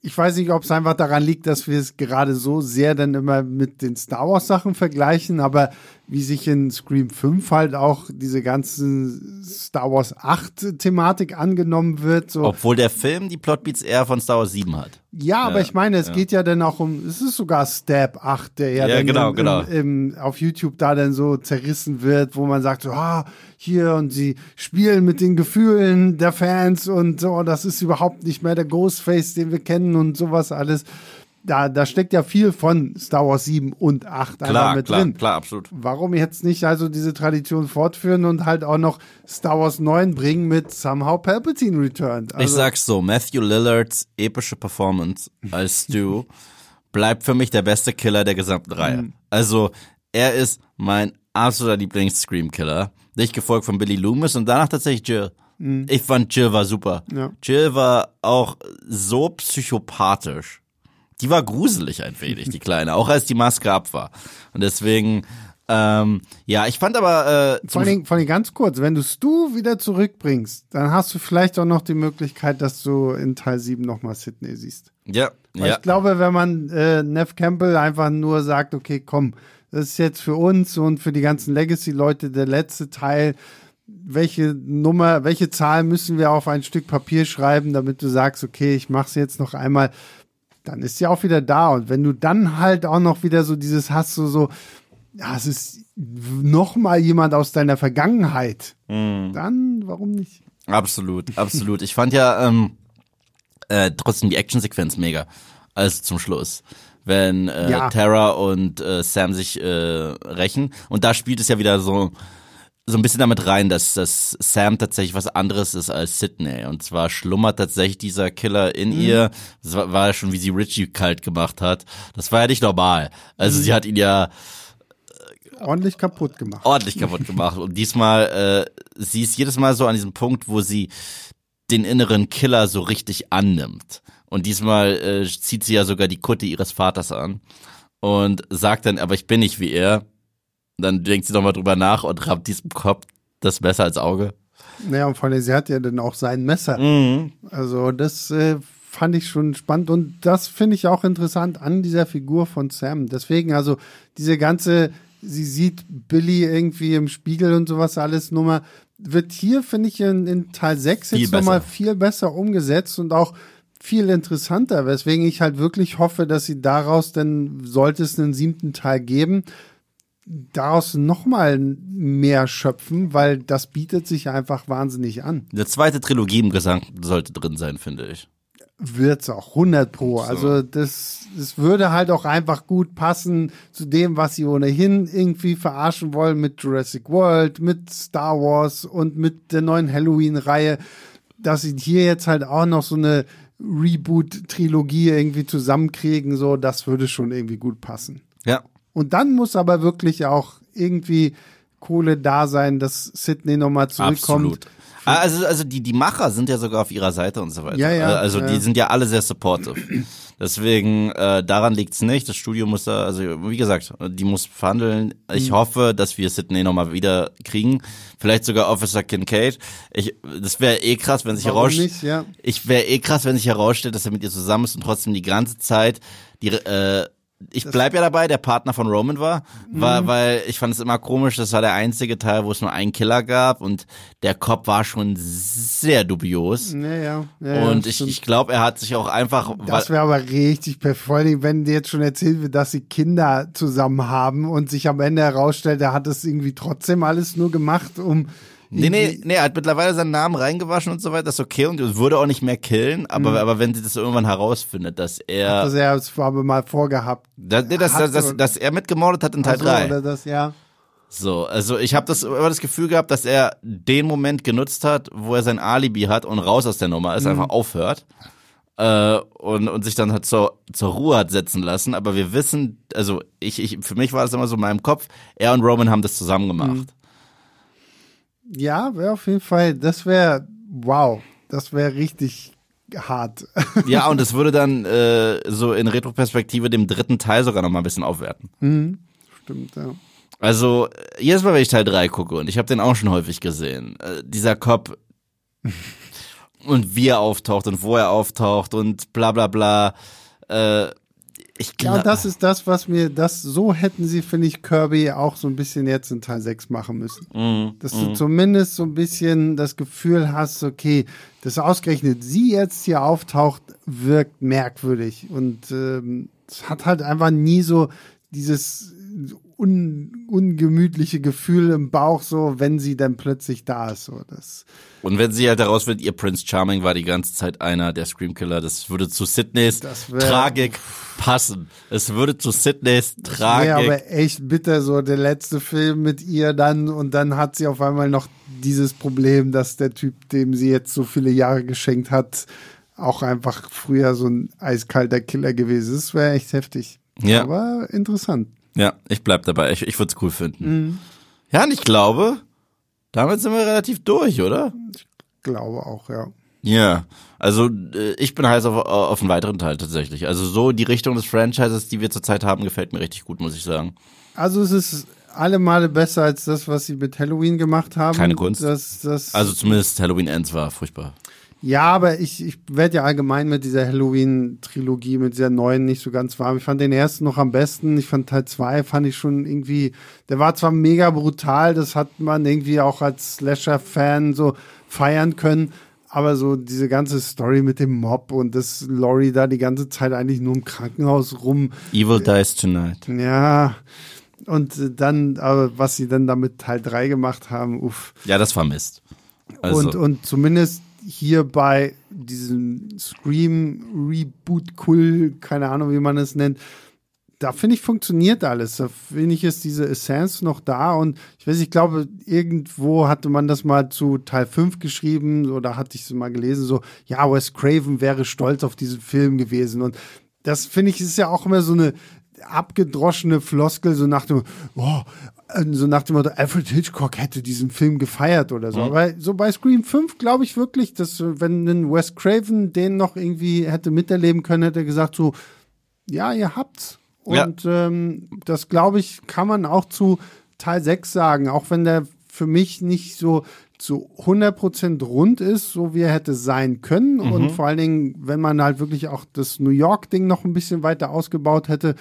ich weiß nicht, ob es einfach daran liegt, dass wir es gerade so sehr dann immer mit den Star Wars Sachen vergleichen, aber wie sich in Scream 5 halt auch diese ganzen Star Wars 8 Thematik angenommen wird. So. Obwohl der Film die Plotbeats eher von Star Wars 7 hat. Ja, aber Ja, ich meine, es ja. geht ja dann auch um, es ist sogar Stab 8, der ja, Ja, dann genau, im, genau. Im, im, auf YouTube da dann so zerrissen wird, wo man sagt so, ah, hier und sie spielen mit den Gefühlen der Fans und so, das ist überhaupt nicht mehr der Ghostface, den wir kennen und sowas alles. Da, da steckt ja viel von Star Wars 7 und 8 einfach Klar, mit klar, drin. klar, absolut. Warum jetzt nicht also diese Tradition fortführen und halt auch noch Star Wars 9 bringen mit Somehow Palpatine Returned? Also, ich sag's so, Matthew Lillards epische Performance als Stu bleibt für mich der beste Killer der gesamten Reihe. Mhm. Also, er ist mein absoluter Lieblings-Scream-Killer. Dicht gefolgt von Billy Loomis und danach tatsächlich Jill. Ich fand Jill war super. Mhm. Ja. Jill war auch so psychopathisch. Die war gruselig ein wenig, die Kleine, auch als die Maske ab war. Und deswegen, ähm, ja, ich fand aber äh, Vor allem, vor allem ganz kurz, wenn du Stu wieder zurückbringst, dann hast du vielleicht auch noch die Möglichkeit, dass du in Teil 7 nochmal Sydney siehst. ja, Weil ja, Ich glaube, wenn man äh, Neff Campbell einfach nur sagt, okay, komm, das ist jetzt für uns und für die ganzen Legacy-Leute der letzte Teil, welche Nummer, welche Zahl müssen wir auf ein Stück Papier schreiben, damit du sagst, okay, ich mach's jetzt noch einmal, dann ist sie auch wieder da. Und wenn du dann halt auch noch wieder so dieses hast, so, so, ja, es ist noch mal jemand aus deiner Vergangenheit, Mhm. dann warum nicht? absolut, absolut. Ich fand ja ähm, äh, trotzdem die Actionsequenz mega. Also zum Schluss. Wenn äh, Ja. Tara und äh, Sam sich äh, rächen. Und da spielt es ja wieder so so ein bisschen damit rein, dass, dass Sam tatsächlich was anderes ist als Sydney. Und zwar schlummert tatsächlich dieser Killer in Mhm. ihr. Das war, war ja schon, wie sie Richie kalt gemacht hat. Das war ja nicht normal. Also Mhm. sie hat ihn ja Ordentlich kaputt gemacht. ordentlich kaputt gemacht. Und diesmal, äh, sie ist jedes Mal so an diesem Punkt, wo sie den inneren Killer so richtig annimmt. Und diesmal äh, zieht sie ja sogar die Kutte ihres Vaters an und sagt dann, aber ich bin nicht wie er. Dann denkt sie nochmal drüber nach und rammt diesem Kopf das Messer ins Auge. Naja, und vor allem, sie hat ja dann auch sein Messer. Mhm. Also das äh, fand ich schon spannend und das finde ich auch interessant an dieser Figur von Sam. Deswegen, also diese ganze, sie sieht Billy irgendwie im Spiegel und sowas alles Nummer, wird hier, finde ich, in, in Teil 6 Viel jetzt nochmal viel besser umgesetzt und auch viel interessanter, weswegen ich halt wirklich hoffe, dass sie daraus dann, sollte es einen siebten Teil geben, daraus nochmal mehr schöpfen, weil das bietet sich einfach wahnsinnig an. Eine zweite Trilogie im Gesang sollte drin sein, finde ich. wird's auch 100 pro. Also das, das würde halt auch einfach gut passen zu dem, was sie ohnehin irgendwie verarschen wollen mit Jurassic World, mit Star Wars und mit der neuen Halloween-Reihe, dass sie hier jetzt halt auch noch so eine Reboot-Trilogie irgendwie zusammenkriegen, so, das würde schon irgendwie gut passen. Ja. Und dann muss aber wirklich auch irgendwie Kohle da sein, dass Sydney nochmal zurückkommt. Absolut. Ah, Also, also die, die Macher sind ja sogar auf ihrer Seite und so weiter. Ja, ja, also ja. die sind ja alle sehr supportive. Deswegen, äh, daran liegt's nicht. Das Studio muss da, also wie gesagt, die muss verhandeln. Ich Mhm. hoffe, dass wir Sydney nochmal wieder kriegen. Vielleicht sogar Officer Kincaid. Ich, das wäre eh krass, wenn sich herausstellt. ja. Ich wäre eh krass, wenn sich herausstellt, dass er mit ihr zusammen ist und trotzdem die ganze Zeit die, äh, ich bleib ja dabei, der Partner von Roman war, war, Mhm. weil ich fand es immer komisch, das war der einzige Teil, wo es nur einen Killer gab und der Cop war schon sehr dubios. Ja, ja, und ich, ich glaube, er hat sich auch einfach, Das wäre aber richtig perfekt. Vor allem, wenn dir jetzt schon erzählt wird, dass sie Kinder zusammen haben und sich am Ende herausstellt, er hat es irgendwie trotzdem alles nur gemacht, um Nee, nee, nee, er hat mittlerweile seinen Namen reingewaschen und so weiter, das ist okay und würde auch nicht mehr killen, aber, Mhm. aber wenn sie das irgendwann herausfindet, dass er, dass er es aber mal vorgehabt dass, nee, dass, dass, dass, so- dass er mitgemordet hat in Teil so, 3. oder das, ja. So, also ich habe das immer das Gefühl gehabt, dass er den Moment genutzt hat, wo er sein Alibi hat und raus aus der Nummer ist, Mhm. einfach aufhört äh, und, und sich dann halt zur, zur Ruhe hat setzen lassen. Aber wir wissen, also ich, ich, für mich war das immer so in meinem Kopf, er und Roman haben das zusammen Mhm. Ja, wäre auf jeden Fall, das wäre, wow, das wäre richtig hart. Ja, und es würde dann äh, so in Retroperspektive dem dritten Teil sogar noch mal ein bisschen aufwerten. Stimmt, ja. Also jedes Mal, wenn ich Teil 3 gucke, und ich habe den auch schon häufig gesehen, äh, dieser Cop und wie er auftaucht und wo er auftaucht und bla bla bla. Äh, ich Ja, glaube, das ist das, was mir, das, so hätten sie, finde ich, Kirby auch so ein bisschen jetzt in Teil 6 machen müssen. Mhm, Dass du zumindest so ein bisschen das Gefühl hast, okay, dass ausgerechnet sie jetzt hier auftaucht, wirkt merkwürdig. Und ähm, es hat halt einfach nie so dieses un, ungemütliche Gefühl im Bauch, so wenn sie dann plötzlich da ist. So, das, und wenn sie halt herausfindet, ihr Prince Charming war die ganze Zeit einer der Screamkiller, das würde zu Sydneys wär- Tragik passen. Es würde zu Sydneys Tragik. aber echt bitter, so der letzte Film mit ihr dann und dann hat sie auf einmal noch dieses Problem, dass der Typ, dem sie jetzt so viele Jahre geschenkt hat, auch einfach früher so ein eiskalter Killer gewesen ist. Das wäre echt heftig. Ja. Aber interessant. Ja, ich bleib dabei. Ich, ich würde es cool finden. Mhm. Ja, und ich glaube, damit sind wir relativ durch, oder? Glaube auch, ja. Ja, also äh, ich bin heiß auf, auf einen weiteren Teil tatsächlich. Also so die Richtung des Franchises, die wir zurzeit haben, gefällt mir richtig gut, muss ich sagen. Also es ist alle Male besser als das, was sie mit Halloween gemacht haben. Keine Kunst. Das, das, Also zumindest Halloween Ends war furchtbar. Ja, aber ich, ich werde ja allgemein mit dieser Halloween-Trilogie, mit dieser neuen nicht so ganz warm. Ich fand den ersten noch am besten. Ich fand Teil 2 fand ich schon irgendwie, der war zwar mega brutal, das hat man irgendwie auch als Slasher-Fan so feiern können, aber so diese ganze Story mit dem Mob und dass Laurie da die ganze Zeit eigentlich nur im Krankenhaus rum, Evil Dies Tonight. ja, und dann, aber was sie dann damit Teil 3 gemacht haben, uff. Ja, das vermisst. Also, Und, und zumindest hier bei diesem Scream Reboot Cool, keine Ahnung, wie man es nennt, da finde ich funktioniert alles. Da finde ich ist diese Essence noch da und ich weiß, ich glaube, irgendwo hatte man das mal zu Teil 5 geschrieben oder hatte ich es mal gelesen, so, ja, Wes Craven wäre stolz auf diesen Film gewesen und das finde ich ist ja auch immer so eine abgedroschene Floskel, so nach dem, oh, so nach dem Motto, Alfred Hitchcock hätte diesen Film gefeiert oder so. Aber so bei Scream 5 glaube ich wirklich, dass äh, wenn ein Wes Craven den noch irgendwie hätte miterleben können, hätte er gesagt so, ja, ihr habt's. Ja. Und ähm, das glaube ich, kann man auch zu Teil 6 sagen, auch wenn der für mich nicht so zu 100% rund ist, so wie er hätte sein können. Mhm. Und vor allen Dingen, wenn man halt wirklich auch das New York-Ding noch ein bisschen weiter ausgebaut hätte.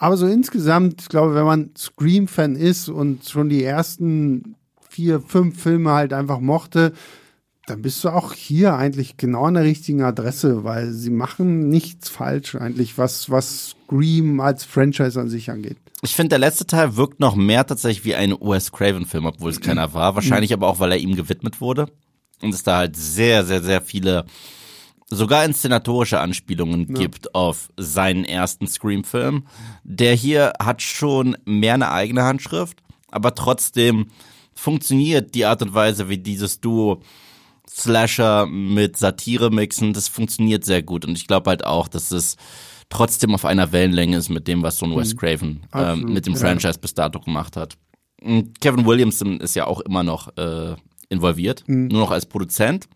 Aber so insgesamt, ich glaube, wenn man Scream-Fan ist und schon die ersten vier, fünf Filme halt einfach mochte, dann bist du auch hier eigentlich genau an der richtigen Adresse, weil sie machen nichts falsch eigentlich, was, was Scream als Franchise an sich angeht. ich finde, der letzte Teil wirkt noch mehr tatsächlich wie ein Wes Craven-Film, obwohl es keiner war. Wahrscheinlich aber auch, weil er ihm gewidmet wurde. Und es da halt sehr, sehr, sehr viele, sogar inszenatorische Anspielungen gibt auf seinen ersten Scream-Film. Der hier hat schon mehr eine eigene Handschrift, aber trotzdem funktioniert die Art und Weise, wie dieses Duo Slasher mit Satire mixen, das funktioniert sehr gut. Und ich glaube halt auch, dass es trotzdem auf einer Wellenlänge ist mit dem, was so ein Wes Craven ähm, Absolut, mit dem ja. Franchise bis dato gemacht hat. Und Kevin Williamson ist ja auch immer noch äh, involviert, Mhm. nur noch als Produzent.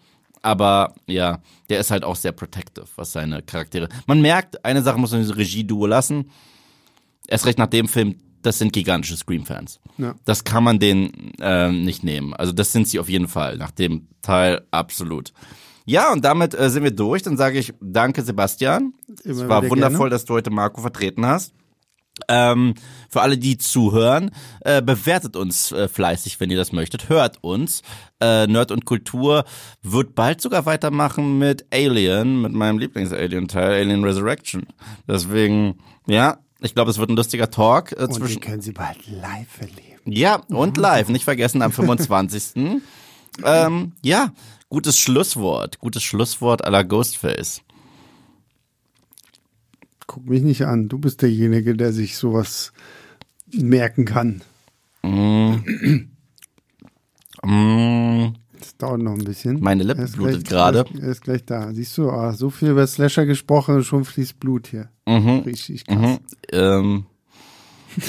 Aber ja, der ist halt auch sehr protective, was seine Charaktere. Man merkt, eine Sache muss man diese Regie-Duo lassen. Erst recht nach dem Film, das sind gigantische Scream-Fans. Ja. Das kann man denen ähm, nicht nehmen. Also das sind sie auf jeden Fall, nach dem Teil absolut. Ja, und damit äh, sind wir durch. Dann sage ich danke, Sebastian. es Immer war wieder wundervoll, gerne. dass du heute Marco vertreten hast. Ähm, für alle, die zuhören, äh, bewertet uns äh, fleißig, wenn ihr das möchtet. Hört uns. Äh, Nerd und Kultur wird bald sogar weitermachen mit Alien, mit meinem Lieblings-Alien-Teil, Alien Resurrection. Deswegen, ja, Ich glaube, es wird ein lustiger Talk äh, Und den zwischen. können Sie bald live erleben. Ja, und live. Nicht vergessen am 25. ähm, ja, gutes Schlusswort. Gutes Schlusswort aller Ghostface. Guck mich nicht an. Du bist derjenige, der sich sowas merken kann. Mm, Das dauert noch ein bisschen. Meine Lippe ist blutet gerade. Er ist gleich da. Siehst du, ah, so viel über Slasher gesprochen, schon fließt Blut hier. mhm, Richtig krass. mhm, ähm,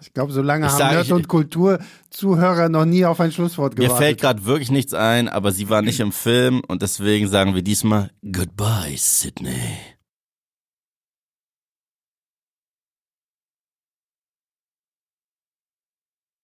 Ich glaube, so lange Ich haben Nerd und Kulturzuhörer noch nie auf ein Schlusswort mir gewartet. fällt gerade wirklich nichts ein, aber sie war nicht im Film und deswegen sagen wir diesmal Goodbye, Sydney.